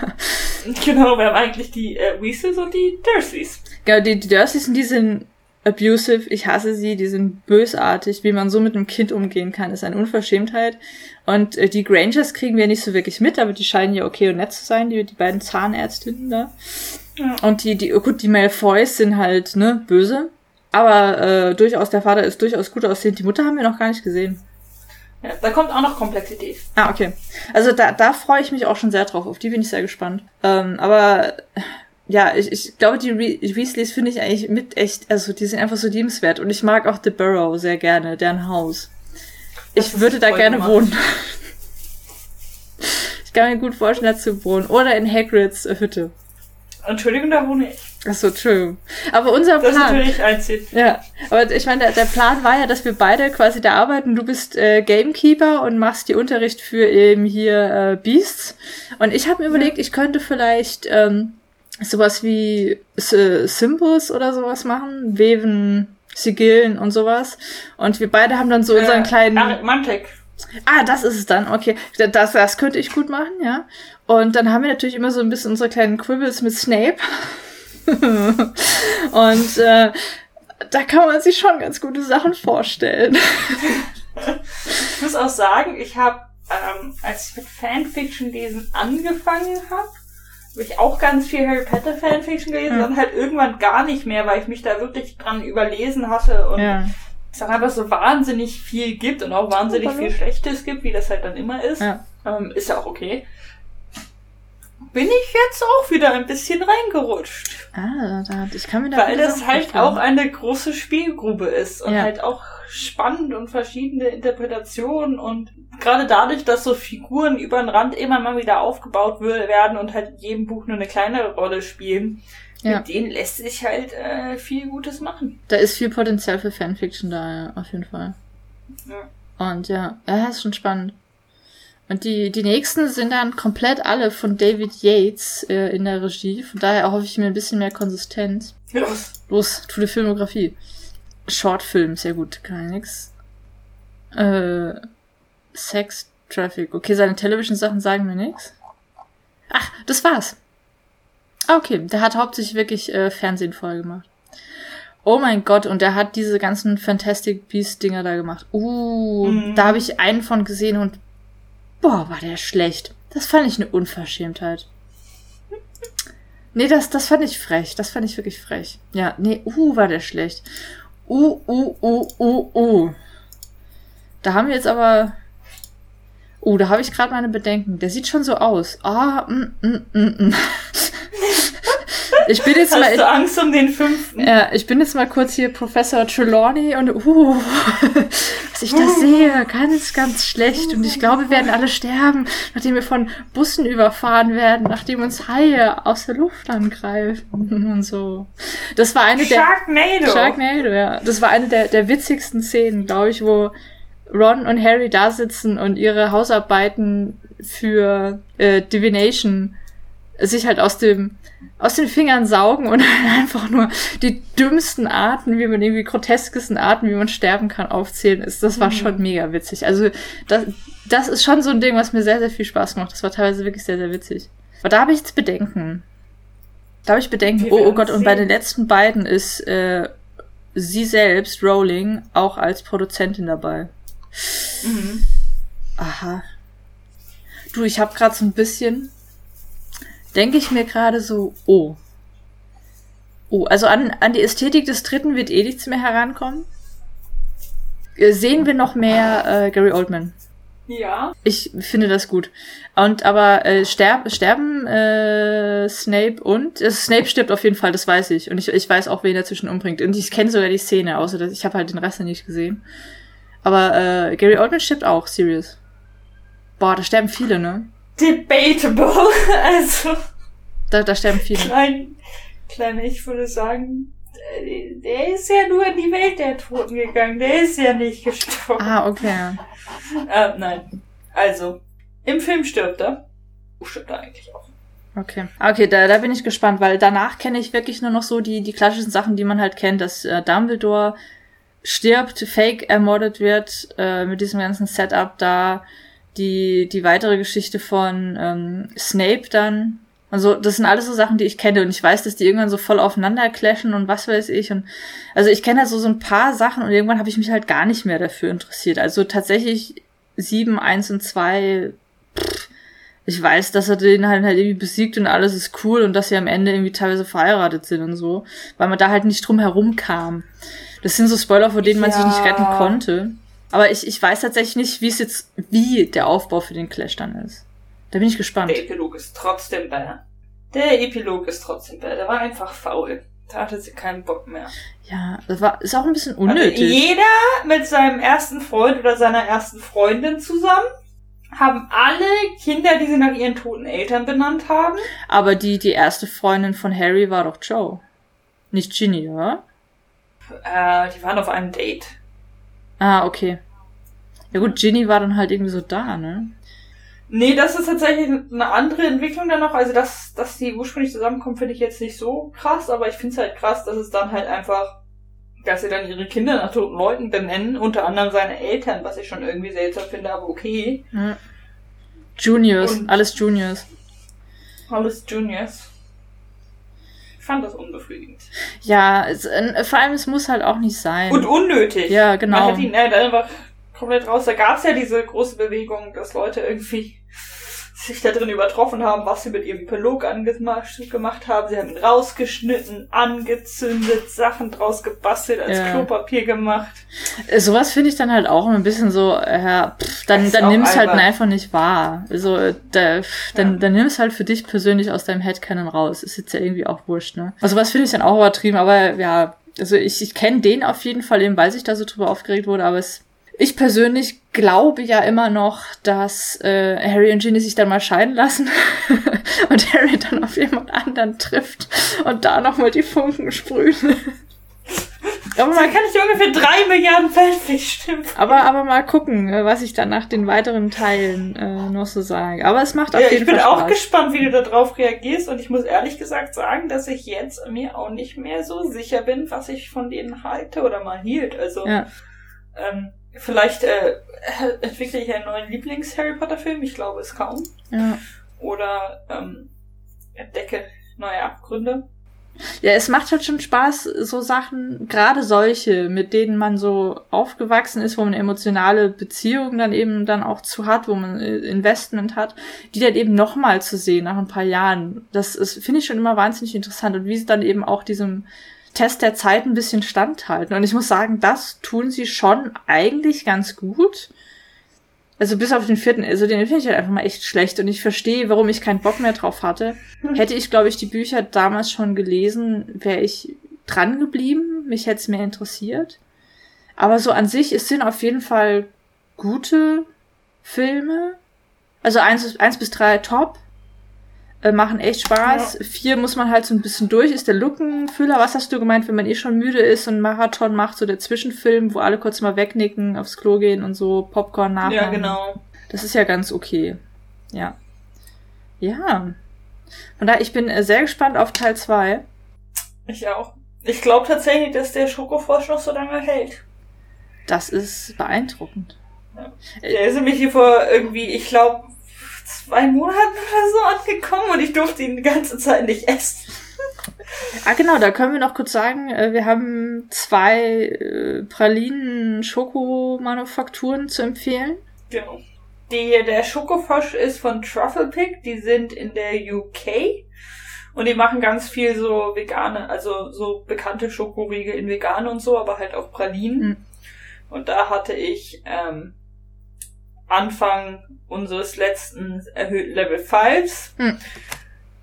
Genau, wir haben eigentlich die äh, Weasleys und die Dursleys. Genau, die, die Dursleys, die sind abusive, ich hasse sie, die sind bösartig. Wie man so mit einem Kind umgehen kann, ist eine Unverschämtheit. Und äh, die Grangers kriegen wir nicht so wirklich mit, aber die scheinen ja okay und nett zu sein, die, die beiden Zahnärztinnen da. Ja. Und die, die, gut, die Malfoys sind halt, ne, böse. Aber äh, durchaus, der Vater ist durchaus gut aussehend. Die Mutter haben wir noch gar nicht gesehen. Ja, da kommt auch noch Komplexität. Ah, okay. Also da, da freue ich mich auch schon sehr drauf. Auf die bin ich sehr gespannt. Ähm, aber ja, ich, ich glaube, die Re Weasleys finde ich eigentlich mit echt, also die sind einfach so liebenswert. Und ich mag auch The Burrow sehr gerne, deren Haus. Das ich würde da gerne gemacht. wohnen. ich kann mir gut vorstellen, da zu wohnen. Oder in Hagrids Hütte. Entschuldigung, da wohne ich. Achso, true. Aber unser Plan. Das natürlich einzieht. Ja, aber ich meine, der, der, Plan war ja, dass wir beide quasi da arbeiten. Du bist äh, Gamekeeper und machst die Unterricht für eben hier äh, Beasts. Und ich habe mir überlegt, ich könnte vielleicht ähm, sowas wie Symbols oder sowas machen, Weven, Sigillen und sowas. Und wir beide haben dann so unseren äh, kleinen. Arithmantik. Ah, das ist es dann, okay. Das, das könnte ich gut machen, ja. Und dann haben wir natürlich immer so ein bisschen unsere kleinen Quibbles mit Snape. und äh, da kann man sich schon ganz gute Sachen vorstellen. ich muss auch sagen, ich habe, ähm, als ich mit Fanfiction lesen angefangen habe, habe ich auch ganz viel Harry Potter Fanfiction gelesen, ja. dann halt irgendwann gar nicht mehr, weil ich mich da wirklich dran überlesen hatte und ja. es dann einfach so wahnsinnig viel gibt und auch wahnsinnig viel Schlechtes gibt, wie das halt dann immer ist. Ja. Ähm, ist ja auch okay. Bin ich jetzt auch wieder ein bisschen reingerutscht. Ah, da, ich kann mir da Weil das halt auch eine große Spielgrube ist und halt auch spannend und verschiedene Interpretationen und gerade dadurch, dass so Figuren über den Rand immer mal wieder aufgebaut werden und halt in jedem Buch nur eine kleinere Rolle spielen, ja. mit denen lässt sich halt äh, viel Gutes machen. Da ist viel Potenzial für Fanfiction da, auf jeden Fall. Ja. Und ja, ja, ist schon spannend. Und die, die nächsten sind dann komplett alle von David Yates äh, in der Regie. Von daher erhoffe ich mir ein bisschen mehr Konsistenz. Los. Los, tu die Filmografie. Shortfilm, sehr gut, kann nix. Äh, Sex, Traffic. Okay, seine Television-Sachen sagen mir nichts. Ach, das war's. Ah, okay, der hat hauptsächlich wirklich äh, Fernsehen voll gemacht. Oh mein Gott, und der hat diese ganzen Fantastic Beasts-Dinger da gemacht. Uh, Mhm. da habe ich einen von gesehen und boah, war der schlecht. Das fand ich eine Unverschämtheit. Nee, das, das fand ich frech. Das fand ich wirklich frech. Ja, nee, uh, war der schlecht. Uh, uh, uh, uh, uh. Da haben wir jetzt aber. Uh, da habe ich gerade meine Bedenken. Der sieht schon so aus. Ah, mm, mm, mm, mm. Ich bin jetzt Hast mal. du Angst um den fünften? Ja, ich bin jetzt mal kurz hier Professor Trelawney und uh, was ich da sehe, ganz, ganz schlecht. Und ich glaube, wir werden alle sterben, nachdem wir von Bussen überfahren werden, nachdem uns Haie aus der Luft angreifen und so. Das war eine der Sharknado. Sharknado, ja. Das war eine der, der witzigsten Szenen, glaube ich, wo Ron und Harry da sitzen und ihre Hausarbeiten für äh, Divination sich halt aus dem aus den Fingern saugen und einfach nur die dümmsten Arten, wie man irgendwie groteskesten Arten, wie man sterben kann, aufzählen ist. Das war Mhm. schon mega witzig. Also das, das ist schon so ein Ding, was mir sehr, sehr viel Spaß macht. Das war teilweise wirklich sehr, sehr witzig. Aber da habe ich jetzt Bedenken. Da habe ich Bedenken. Oh, oh Gott, und bei sehen. den letzten beiden ist äh, sie selbst, Rowling, auch als Produzentin dabei. Mhm. Aha. Du, ich habe gerade so ein bisschen, denke ich mir gerade so, oh. Oh, also an, an die Ästhetik des dritten wird eh nichts mehr herankommen. Äh, Sehen wir noch mehr äh, Gary Oldman. Ja. Ich finde das gut. Und aber äh, sterb, sterben äh, Snape und äh, Snape stirbt auf jeden Fall, das weiß ich. Und ich, ich weiß auch, wen er zwischen umbringt. Und ich kenne sogar die Szene, außer dass ich habe halt den Rest nicht gesehen. Aber äh, Gary Oldman stirbt auch, serious. Boah, da sterben viele, ne? Debatable. Also, Da, da sterben viele. klein, klein, ich würde sagen, der ist ja nur in die Welt der Toten gegangen. Der ist ja nicht gestorben. Ah, okay. Äh, nein. Also, im Film stirbt er. Stirbt er eigentlich auch? Okay. Okay, da, da bin ich gespannt, weil danach kenne ich wirklich nur noch so die, die klassischen Sachen, die man halt kennt, dass äh, Dumbledore stirbt, fake ermordet wird, äh, mit diesem ganzen Setup da, die, die weitere Geschichte von ähm, Snape dann. Also, das sind alles so Sachen, die ich kenne und ich weiß, dass die irgendwann so voll aufeinander clashen und was weiß ich. Und also ich kenne halt so, so ein paar Sachen und irgendwann habe ich mich halt gar nicht mehr dafür interessiert. Also tatsächlich sieben, eins und zwei ich weiß, dass er den halt, halt irgendwie besiegt und alles ist cool und dass sie am Ende irgendwie teilweise verheiratet sind und so, weil man da halt nicht drum herum kam. Das sind so Spoiler, vor denen man sich nicht Ja. retten konnte. Aber ich, ich weiß tatsächlich nicht, wie es jetzt, wie der Aufbau für den Clash dann ist. Da bin ich gespannt. Der Epilog ist trotzdem besser. Der Epilog ist trotzdem besser. Der war einfach faul. Da hatte sie keinen Bock mehr. Ja, das war, ist auch ein bisschen Also unnötig. jeder mit seinem ersten Freund oder seiner ersten Freundin zusammen haben alle Kinder, die sie nach ihren toten Eltern benannt haben. Aber die, die erste Freundin von Harry war doch Joe. Nicht Ginny, oder? Äh, die waren auf einem Date. Ah, okay. Ja gut, Ginny war dann halt irgendwie so da, ne? Nee, das ist tatsächlich eine andere Entwicklung dann noch. Also, dass, dass die ursprünglich zusammenkommen, finde ich jetzt nicht so krass, aber ich finde es halt krass, dass es dann halt einfach, dass sie dann ihre Kinder nach toten Leuten benennen, unter anderem seine Eltern, was ich schon irgendwie seltsam finde, aber okay. Ja. Juniors, Und- alles Juniors. Alles Juniors. Ich fand das unbefriedigend. Ja, es, äh, vor allem, es muss halt auch nicht sein. Und unnötig. Ja, genau. Man hat ihn halt einfach komplett raus. Da gab's ja diese große Bewegung, dass Leute irgendwie sich da drin übertroffen haben, was sie mit ihrem angemacht gemacht haben. Sie haben rausgeschnitten, angezündet, Sachen draus gebastelt, als Ja. Klopapier gemacht. Äh, Sowas finde ich dann halt auch ein bisschen so, ja, pff, dann, dann nimm's halt einfach nicht wahr. Also, äh, da, dann, Ja. dann nimm's halt für dich persönlich aus deinem Headcanon raus. Ist jetzt ja irgendwie auch wurscht, ne? Also, was finde ich dann auch übertrieben, aber ja, also ich, ich kenne den auf jeden Fall, eben weil sich da so drüber aufgeregt wurde, aber es, ich persönlich glaube ja immer noch, dass äh, Harry und Ginny sich dann mal scheiden lassen und Harry dann auf jemand anderen trifft und da nochmal die Funken sprühen. Aber man kann ich ungefähr drei Milliarden Fanfics stimmen. Aber, aber mal gucken, äh, was ich dann nach den weiteren Teilen äh, noch so sage. Aber es macht auf Ja, jeden ich bin Fall auch gespannt, wie du darauf reagierst und ich muss ehrlich gesagt sagen, dass ich jetzt mir auch nicht mehr so sicher bin, was ich von denen halte oder mal hielt. Also Ja. ähm, vielleicht äh, entwickle ich einen neuen Lieblings-Harry Potter-Film, ich glaube es kaum. Ja. Oder ähm, entdecke neue Abgründe. ja, es macht halt schon Spaß, so Sachen, gerade solche, mit denen man so aufgewachsen ist, wo man emotionale Beziehungen dann eben dann auch zu hat, wo man äh, Investment hat, die dann eben nochmal zu sehen nach ein paar Jahren. Das ist, finde ich schon immer wahnsinnig interessant und wie sie dann eben auch diesem Test der Zeit ein bisschen standhalten. Und ich muss sagen, das tun sie schon eigentlich ganz gut. Also bis auf den vierten, also den finde ich halt einfach mal echt schlecht und ich verstehe, warum ich keinen Bock mehr drauf hatte. Hätte ich, glaube ich, die Bücher damals schon gelesen, wäre ich dran geblieben. Mich hätte es mehr interessiert. Aber so an sich, es sind auf jeden Fall gute Filme. Also eins, eins bis drei top. Äh, machen echt Spaß. Vier muss man halt so ein bisschen durch. Ist der Lückenfüller. Was hast du gemeint, wenn man eh schon müde ist und Marathon macht, so der Zwischenfilm, wo alle kurz mal wegnicken, aufs Klo gehen und so Popcorn nachmachen. Ja, genau. Das ist ja ganz okay. Ja. Ja. Von daher, ich bin äh, sehr gespannt auf Teil 2. Ich auch. Ich glaube tatsächlich, dass der Schokofrosch noch so lange hält. Das ist beeindruckend. Der ist nämlich hier vor irgendwie, ich glaube, zwei Monaten oder so angekommen und ich durfte ihn die ganze Zeit nicht essen. Ah, genau, da können wir noch kurz sagen, äh, wir haben zwei äh, Pralinen-Schokomanufakturen zu empfehlen. Genau. Die, der Schokofrosch ist von Truffle Pig, die sind in der UK und die machen ganz viel so vegane, also so bekannte Schokoriegel in vegan und so, aber halt auch Pralinen. Hm. Und da hatte ich ähm, Anfang unseres letzten erhöhten Level 5 Hm.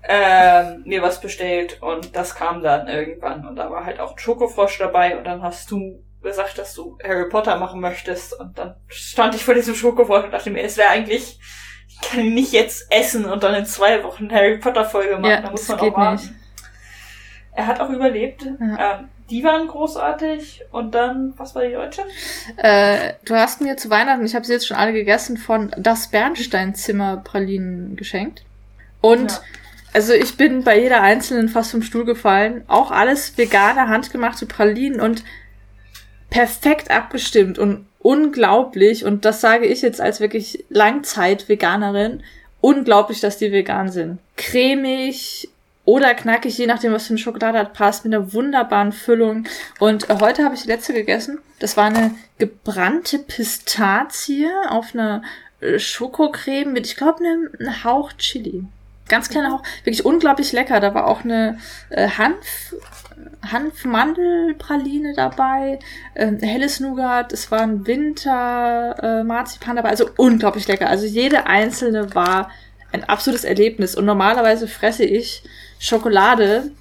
ähm, mir was bestellt und das kam dann irgendwann und da war halt auch ein Schokofrosch dabei und dann hast du gesagt, dass du Harry Potter machen möchtest und dann stand ich vor diesem Schokofrosch und dachte mir, es wäre eigentlich, ich kann ihn nicht jetzt essen und dann in zwei Wochen Harry Potter Folge machen, Ja, da muss man auch warten. nicht. Er hat auch überlebt. Ja. Ähm, die waren großartig und dann, was war die deutsche? Äh, du hast mir zu Weihnachten, ich habe sie jetzt schon alle gegessen, von das Bernsteinzimmer Pralinen geschenkt. Und Ja. also ich bin bei jeder einzelnen fast vom Stuhl gefallen. Auch alles vegane, handgemachte Pralinen und perfekt abgestimmt und unglaublich. Und das sage ich jetzt als wirklich Langzeit-Veganerin. Unglaublich, dass die vegan sind. Cremig oder knackig, je nachdem, was für eine Schokolade hat, passt mit einer wunderbaren Füllung. Und äh, heute habe ich die letzte gegessen. Das war eine gebrannte Pistazie auf einer äh, Schokocreme mit, ich glaube, einem, Hauch Chili. Ganz kleiner Hauch. Wirklich unglaublich lecker. Da war auch eine äh, Hanf, Hanf-Mandelpraline dabei, ähm, helles Nougat, es war ein Winter-Marzipan dabei. Also unglaublich lecker. Also jede einzelne war ein absolutes Erlebnis. Und normalerweise fresse ich Schokolade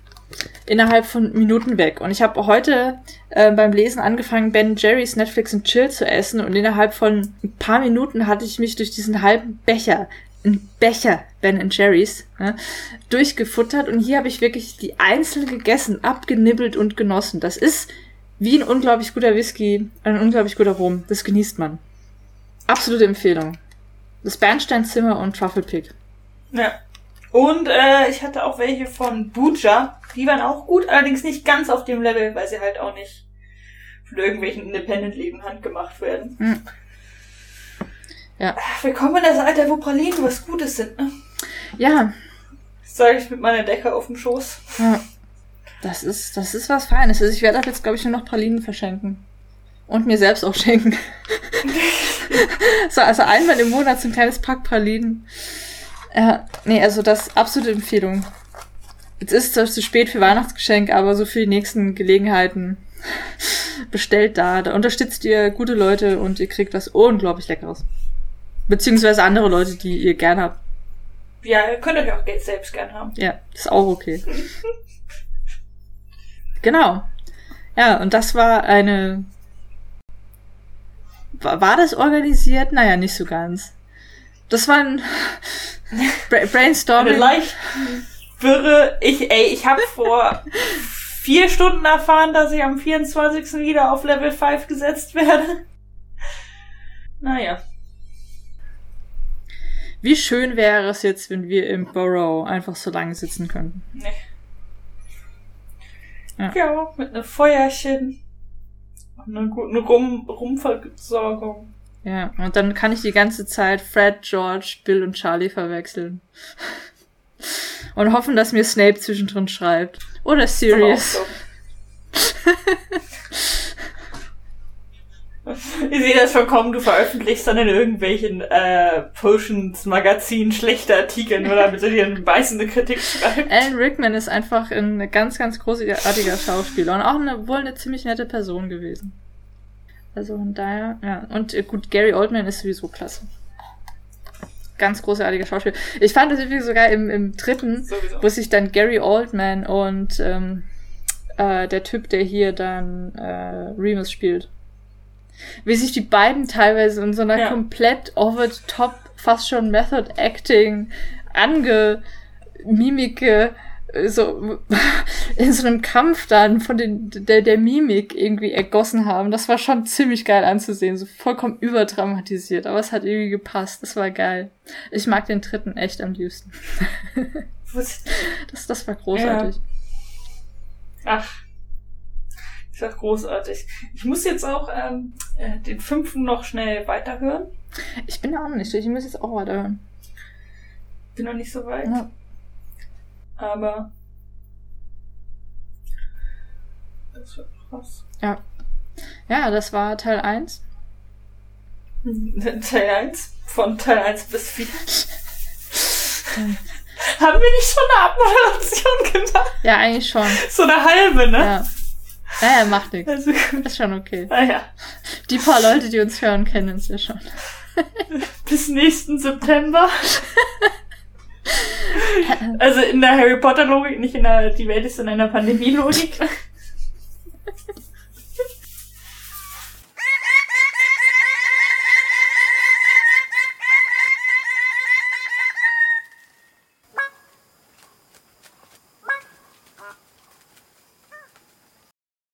innerhalb von Minuten weg. Und ich habe heute äh, beim Lesen angefangen, Ben Jerry's Netflix and Chill zu essen. Und innerhalb von ein paar Minuten hatte ich mich durch diesen halben Becher, ein Becher Ben Jerry's, ne, durchgefuttert. Und hier habe ich wirklich die einzeln gegessen, abgenibbelt und genossen. Das ist wie ein unglaublich guter Whisky, ein unglaublich guter Rum. Das genießt man. Absolute Empfehlung. Das Bernsteinzimmer und Truffle Pig. Ja. Und äh, ich hatte auch welche von Buja. Die waren auch gut, allerdings nicht ganz auf dem Level, weil sie halt auch nicht von irgendwelchen Independent-Läden handgemacht werden. Hm. Ja. Willkommen in das Alter, wo Pralinen was Gutes sind, ne? Ja, sage ich mit meiner Decke auf dem Schoß. Ja. Das ist, das ist was Feines. Also ich werde ab jetzt, glaube ich, nur noch Pralinen verschenken. Und mir selbst auch schenken. so, also einmal im Monat so ein kleines Pack Pralinen. Ja, nee, also das absolute Empfehlung. Jetzt ist es zu spät für Weihnachtsgeschenk, aber so für die nächsten Gelegenheiten bestellt da. Da unterstützt ihr gute Leute und ihr kriegt was unglaublich Leckeres. Beziehungsweise andere Leute, die ihr gerne habt. Ja, ihr könnt euch auch Geld selbst gern haben. Ja, ist auch okay. genau. Ja, und das war eine. War, war das organisiert? Naja, nicht so ganz. Das war ein Bra Brainstorming. leicht wirre, ich, ey, ich habe vor vier Stunden erfahren, dass ich am 24. wieder auf Level 5 gesetzt werde. Naja. Wie schön wäre es jetzt, wenn wir im Burrow einfach so lange sitzen könnten. Nee. Ja, ja mit einem Feuerchen. Und einer guten Rum Rumversorgung. Ja, und dann kann ich die ganze Zeit Fred, George, Bill und Charlie verwechseln. und hoffen, dass mir Snape zwischendrin schreibt. Oder Sirius. Ich sehe das schon kommen, du veröffentlichst dann in irgendwelchen äh, Potions Magazin schlechte Artikel, nur damit du dir eine beißende Kritik schreibst. Alan Rickman ist einfach ein ganz, ganz großartiger Schauspieler und auch eine, wohl eine ziemlich nette Person gewesen. Also von daher, ja. Und äh, gut, Gary Oldman ist sowieso klasse. Ganz großartiger Schauspieler. Ich fand das übrigens sogar im, im dritten, sowieso. wo sich dann Gary Oldman und ähm, äh, der Typ, der hier dann äh, Remus spielt, wie sich die beiden teilweise in so einer ja. komplett over the top, fast schon Method Acting ange Mimike so in so einem Kampf dann von den der der Mimik irgendwie ergossen haben. Das war schon ziemlich geil anzusehen, so vollkommen überdramatisiert, aber es hat irgendwie gepasst. Das war geil. Ich mag den dritten echt am liebsten. das das war großartig. Ja. Ach, ist auch großartig. Ich muss jetzt auch ähm, äh, den fünften noch schnell weiterhören. Ich bin auch noch nicht durch. Ich muss jetzt auch weiterhören. Bin noch nicht so weit. Ja. Aber das wird krass. Ja. Ja, das war Teil 1. Teil 1? Von Teil 1 bis 4. Haben wir nicht schon eine Abmoderation gemacht? Ja, eigentlich schon. So eine halbe, ne? Ja. Naja, macht nichts. Also, ist schon okay. Ah, ja. Die paar Leute, die uns hören, kennen uns ja schon. Bis nächsten September. also in der Harry Potter Logik, nicht in der, die Welt ist in einer Pandemie Logik.